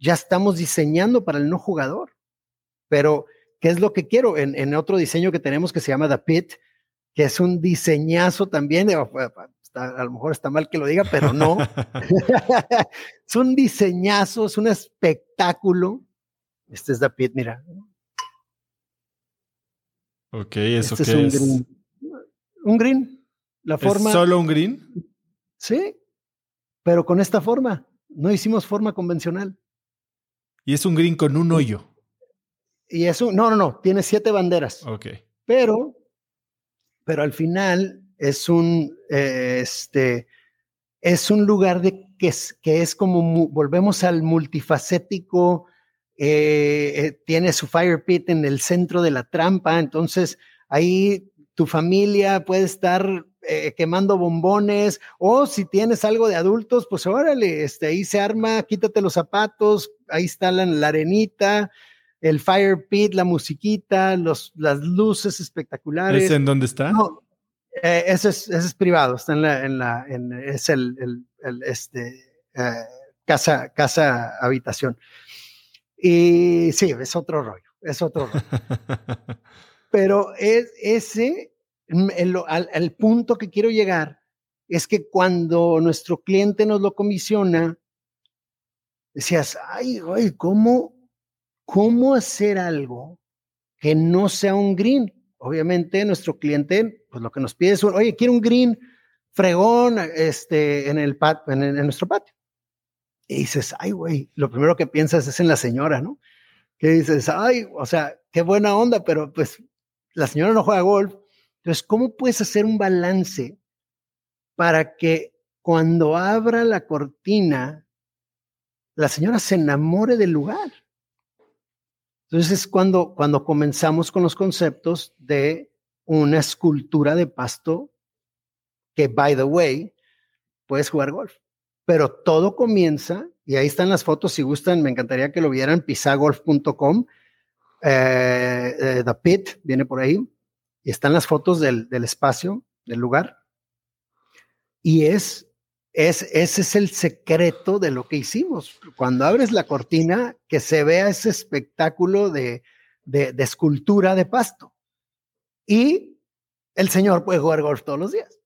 Ya estamos diseñando para el no jugador, pero ¿qué es lo que quiero? En, en otro diseño que tenemos que se llama The Pit, que es un diseñazo también, a lo mejor está mal que lo diga, pero no. [laughs] [laughs] es un diseñazo, es un espectáculo. Este es David, mira. Ok, ¿eso este qué es? Un green. un green. La forma. ¿Es solo un green? Sí, pero con esta forma. No hicimos forma convencional. Y es un green con un hoyo. Y eso, no, no, no, tiene siete banderas. Ok. Pero, pero al final es un, eh, este, es un lugar de, que, es, que es como, volvemos al multifacético, eh, eh, tiene su fire pit en el centro de la trampa, entonces ahí tu familia puede estar quemando bombones, o si tienes algo de adultos, pues órale, este, ahí se arma, quítate los zapatos, ahí está la, arenita, el fire pit, la musiquita, los, las luces espectaculares. ¿Es en dónde está? Eh, ese, es, ese, es, privado, está en la, en la en, es el, el, el este, eh, casa, casa, habitación. Y sí, es otro rollo, es otro rollo. [laughs] Pero es, ese, el, al, al, punto que quiero llegar, es que cuando nuestro cliente nos lo comisiona, decías, ay, ay, ¿cómo, cómo hacer algo que no sea un green? Obviamente nuestro cliente, pues lo que nos pide es, oye, quiero un green fregón este, en, el en, nuestro patio. Y dices, ay, güey, lo primero que piensas es en la señora, ¿no? Que dices, ay, o sea, qué buena onda, pero pues la señora no juega golf. Entonces, ¿cómo puedes hacer un balance para que cuando abra la cortina, la señora se enamore del lugar? Entonces es cuando, cuando comenzamos con los conceptos de una escultura de pasto que, by the way, puedes jugar golf. Pero todo comienza, y ahí están las fotos, si gustan, me encantaría que lo vieran, pisagolf.com, eh, eh, The Pit viene por ahí, y están las fotos del, del espacio, del lugar. Y es, es, ese es el secreto de lo que hicimos. Cuando abres la cortina, que se vea ese espectáculo de, de, escultura de pasto. Y el señor puede jugar golf todos los días.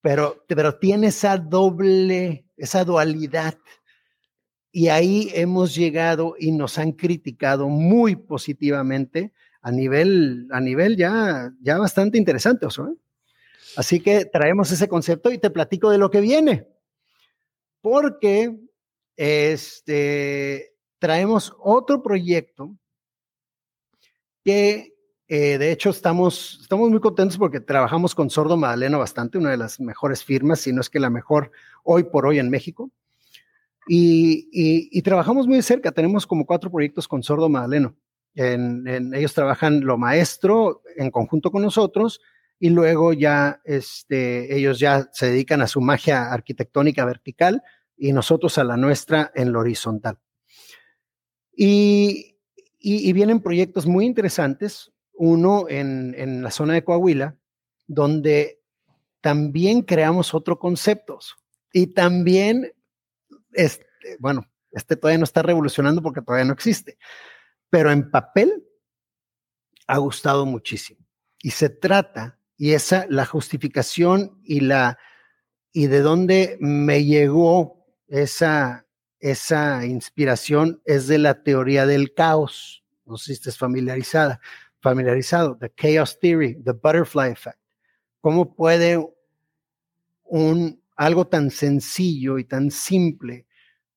Pero, pero tiene esa doble, esa dualidad. Y ahí hemos llegado y nos han criticado muy positivamente a nivel, a nivel ya, ya bastante interesante, Oso. Así que traemos ese concepto y te platico de lo que viene. Porque este, traemos otro proyecto que eh, de hecho estamos, estamos muy contentos porque trabajamos con Sordo Madaleno bastante, una de las mejores firmas, si no es que la mejor hoy por hoy en México. Y, trabajamos muy cerca, tenemos como cuatro proyectos con Sordo Madaleno. En, ellos trabajan lo maestro en conjunto con nosotros y luego ya este, ellos ya se dedican a su magia arquitectónica vertical y nosotros a la nuestra en lo horizontal. Y, y, vienen proyectos muy interesantes, uno en, en, la zona de Coahuila, donde también creamos otro concepto y también, este, bueno, este todavía no está revolucionando porque todavía no existe, pero en papel ha gustado muchísimo. Y se trata, y esa, la justificación y la, y de dónde me llegó esa, esa inspiración es de la teoría del caos. No si estés familiarizada, familiarizado, the chaos theory, the butterfly effect. ¿Cómo puede un, algo tan sencillo y tan simple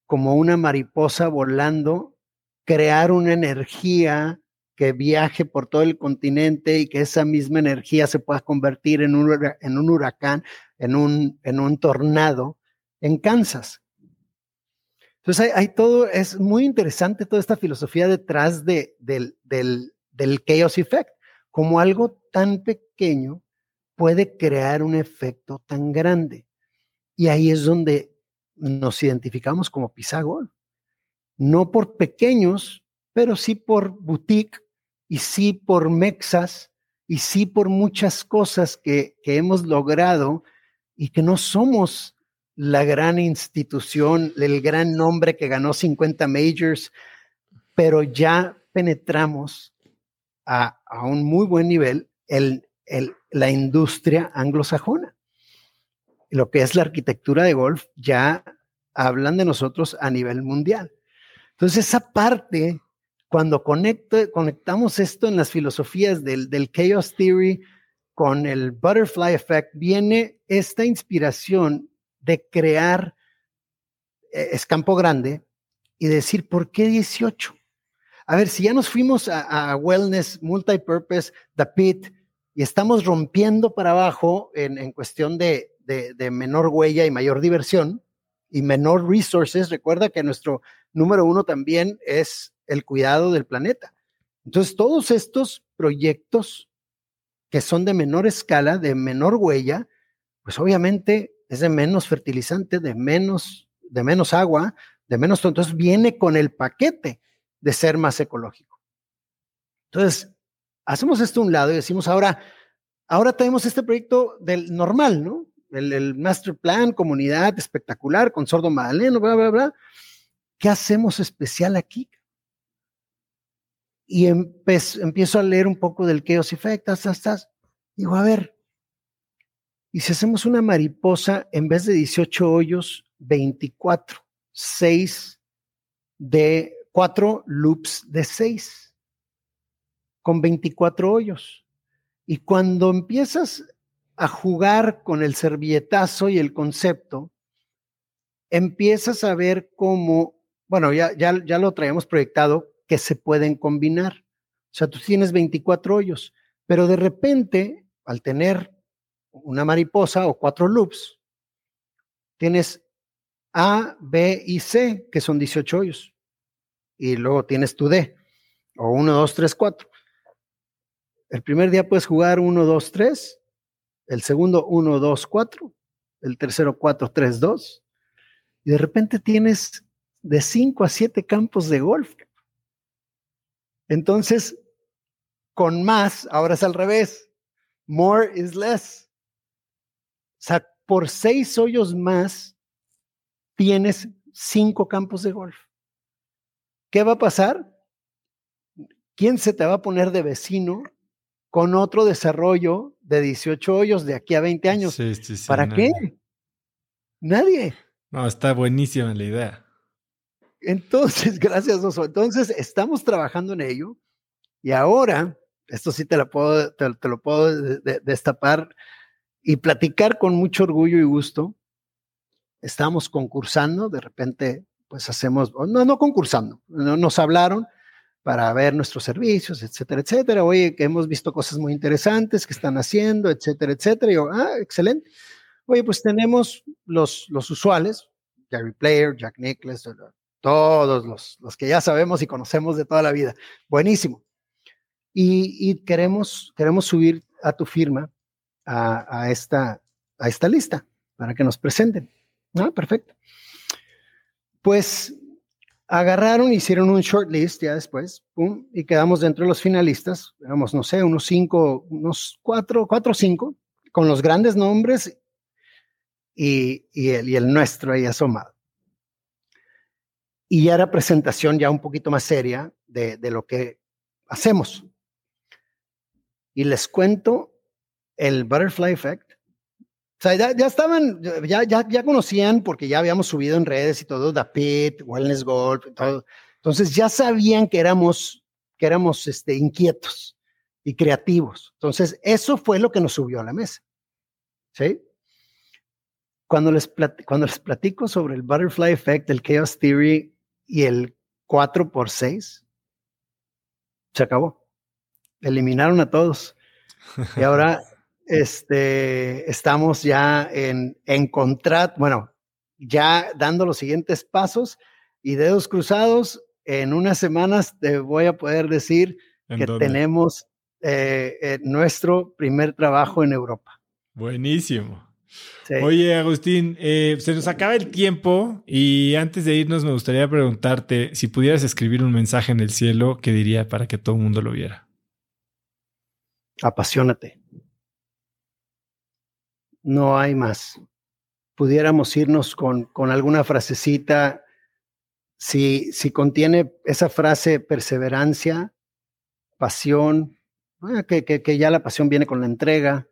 como una mariposa volando crear una energía que viaje por todo el continente y que esa misma energía se pueda convertir en un, huracán, en un, tornado en Kansas. Entonces hay, todo, es muy interesante toda esta filosofía detrás de, del, del, del chaos effect, como algo tan pequeño puede crear un efecto tan grande. Y ahí es donde nos identificamos como Pisagol no por pequeños, pero sí por boutique y sí por mexas y sí por muchas cosas que, hemos logrado y que no somos la gran institución, el gran nombre que ganó 50 majors, pero ya penetramos a, un muy buen nivel el, el, la industria anglosajona. Lo que es la arquitectura de golf, ya hablan de nosotros a nivel mundial. Entonces, esa parte, cuando conectamos esto en las filosofías del, Chaos Theory con el Butterfly Effect, viene esta inspiración de crear eh, escampo grande y decir, ¿por qué 18? A ver, si ya nos fuimos a, Wellness, Multipurpose, The Pit, y estamos rompiendo para abajo en, cuestión de, de, menor huella y mayor diversión y menor resources, recuerda que nuestro número uno también es el cuidado del planeta. Entonces, todos estos proyectos que son de menor escala, de menor huella, pues obviamente es de menos fertilizante, de menos, de menos agua, de menos, entonces viene con el paquete de ser más ecológico. Entonces, hacemos esto a un lado y decimos ahora, ahora tenemos este proyecto del normal, ¿no? El, el master plan, comunidad espectacular, con sordo madaleno, bla, bla, bla. ¿qué hacemos especial aquí? Y empiezo a leer un poco del Chaos Effect, estás, digo, a ver, y si hacemos una mariposa en vez de 18 hoyos, 24, 6 de 4 loops de 6, con 24 hoyos. Y cuando empiezas a jugar con el servilletazo y el concepto, empiezas a ver cómo bueno, ya, ya, ya lo traíamos proyectado, que se pueden combinar. O sea, tú tienes 24 hoyos, pero de repente, al tener una mariposa o cuatro loops, tienes A, B y C, que son 18 hoyos. Y luego tienes tu D. o 1, 2, 3, 4. El primer día puedes jugar 1, 2, 3, el segundo 1, 2, 4, el tercero 4, 3, 2, y de repente tienes de 5 a 7 campos de golf. Entonces, con más, ahora es al revés. More is less. O sea, por seis hoyos más, tienes cinco campos de golf. ¿Qué va a pasar? ¿Quién se te va a poner de vecino con otro desarrollo de 18 hoyos de aquí a 20 años? ¿Para qué? Nadie. No, está buenísima la idea. Entonces, [laughs] gracias, Oso. Entonces, estamos trabajando en ello y ahora, esto sí te lo puedo, te, lo puedo destapar y platicar con mucho orgullo y gusto. Estamos concursando, de repente, pues hacemos, no, no concursando, no, nos hablaron para ver nuestros servicios, etcétera, etcétera. Oye, que hemos visto cosas muy interesantes que están haciendo, etcétera, etcétera. Y yo, ah, excelente. Oye, pues tenemos los, los usuales, Gary Player, Jack Nicklaus, todos los, los que ya sabemos y conocemos de toda la vida. Buenísimo. Y, queremos, queremos subir a tu firma a, esta, a esta lista para que nos presenten. Ah, perfecto. Pues agarraron, hicieron un shortlist ya después, y quedamos dentro de los finalistas, éramos, no sé, unos cinco, unos cuatro, cuatro o cinco, con los grandes nombres y, y, el, y el nuestro ahí asomado. Y ya era presentación ya un poquito más seria de, de lo que hacemos. Y les cuento el Butterfly Effect. O sea, ya, estaban, ya, ya, ya conocían porque ya habíamos subido en redes y todo, The Pit, Wellness Golf, todo. Entonces ya sabían que éramos, que éramos este, inquietos y creativos. Entonces eso fue lo que nos subió a la mesa. ¿Sí? Cuando les, cuando les platico sobre el Butterfly Effect, el Chaos Theory y el 4 por 6 se acabó. Eliminaron a todos. Y ahora [laughs] este, estamos ya en, en contrato, bueno, ya dando los siguientes pasos y dedos cruzados. En unas semanas te voy a poder decir que tenemos eh, eh, nuestro primer trabajo en Europa. Buenísimo. Oye, Agustín, eh, se nos acaba el tiempo y antes de irnos me gustaría preguntarte si pudieras escribir un mensaje en el cielo, ¿qué diría para que todo el mundo lo viera? Apasionate no hay más. Pudiéramos irnos con, con alguna frasecita, si, si contiene esa frase perseverancia, pasión, ah, que, que, ya la pasión viene con la entrega.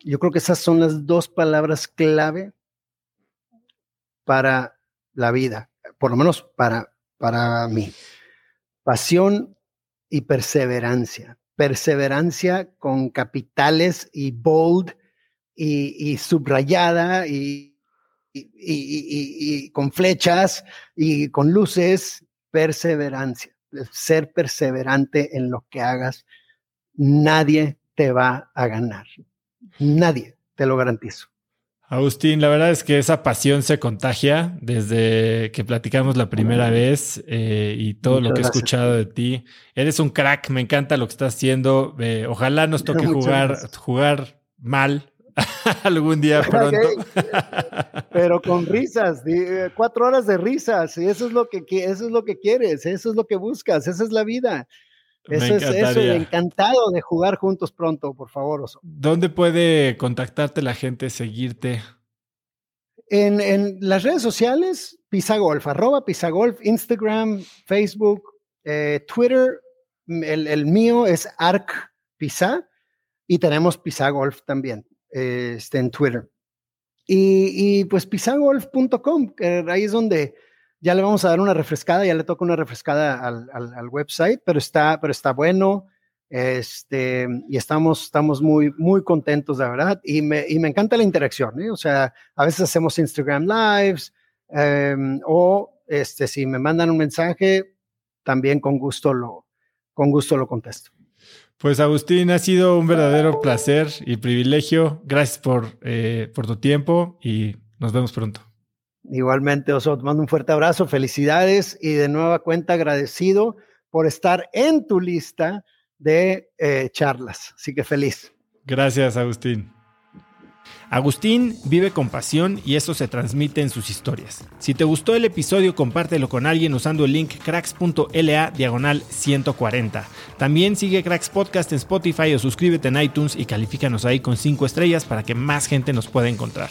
Yo creo que esas son las dos palabras clave para la vida, por lo menos para, para mí. Pasión y perseverancia. Perseverancia con capitales y bold y, subrayada y, y, con flechas y con luces, perseverancia, ser perseverante en lo que hagas. Nadie te va a ganar. Nadie, te lo garantizo. Agustín, la verdad es que esa pasión se contagia desde que platicamos la primera vez eh, y todo lo que he escuchado de ti. Eres un crack, me encanta lo que estás haciendo. Eh, ojalá nos toque jugar, jugar mal, [laughs] Algún día pronto. [laughs] Pero con risas, eh, cuatro horas de risas, y eso es lo que eso es lo que quieres, eso es lo que buscas, esa es la vida. Eso es eso, encantado de jugar juntos pronto, por favor. ¿Dónde puede contactarte la gente, seguirte? En, en las redes sociales, Pisagolf, arroba Pisagolf, Instagram, Facebook, eh, Twitter, el, el, mío es Arc Pisa y tenemos Pisagolf también este, en Twitter. Y, y pues pisagolf.com, ahí es donde ya le vamos a dar una refrescada, ya le toca una refrescada al, al, website, pero está, pero está bueno. Este, y estamos, estamos muy, muy contentos, de verdad. Y me, y me encanta la interacción, ¿eh? O sea, a veces hacemos Instagram Lives em, o este, si me mandan un mensaje, también con gusto lo, con gusto lo contesto. Pues Agustín, ha sido un verdadero placer y privilegio. Gracias por, eh, por tu tiempo y nos vemos pronto. Igualmente, Oso, te mando un fuerte abrazo, felicidades y de nueva cuenta agradecido por estar en tu lista de eh, charlas. Así que feliz. Gracias, Agustín. Agustín vive con pasión y eso se transmite en sus historias. Si te gustó el episodio, compártelo con alguien usando el link cracks.la diagonal 140. También sigue Cracks Podcast en Spotify o suscríbete en iTunes y califícanos ahí con 5 estrellas para que más gente nos pueda encontrar.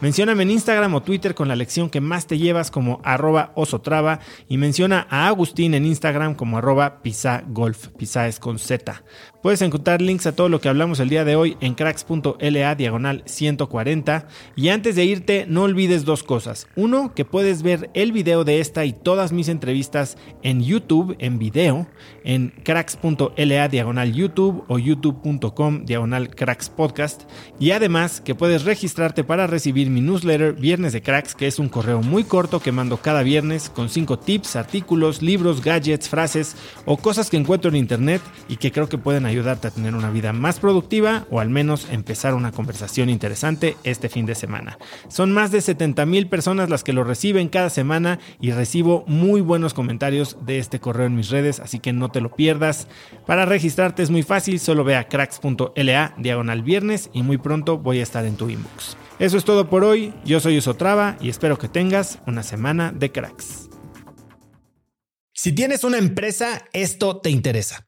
Mencióname en Instagram o Twitter con la lección que más te llevas como arroba osotrava y menciona a Agustín en Instagram como arroba pisagolf. Pisa es con Z. Puedes encontrar links a todo lo que hablamos el día de hoy en cracks.la diagonal 140. Y antes de irte, no olvides dos cosas. Uno, que puedes ver el video de esta y todas mis entrevistas en YouTube, en video, en cracks.la diagonal YouTube o youtube.com diagonal cracks podcast. Y además que puedes registrarte para recibir mi newsletter Viernes de Cracks, que es un correo muy corto que mando cada viernes con 5 tips, artículos, libros, gadgets, frases o cosas que encuentro en internet y que creo que pueden ayudarte a tener una vida más productiva o al menos empezar una conversación interesante este fin de semana. Son más de 70 mil personas las que lo reciben cada semana y recibo muy buenos comentarios de este correo en mis redes, así que no te lo pierdas. Para registrarte es muy fácil, solo ve a cracks.la diagonal viernes y muy pronto voy a estar en tu inbox. Eso es todo por hoy, yo soy Usotrava y espero que tengas una semana de cracks. Si tienes una empresa, esto te interesa.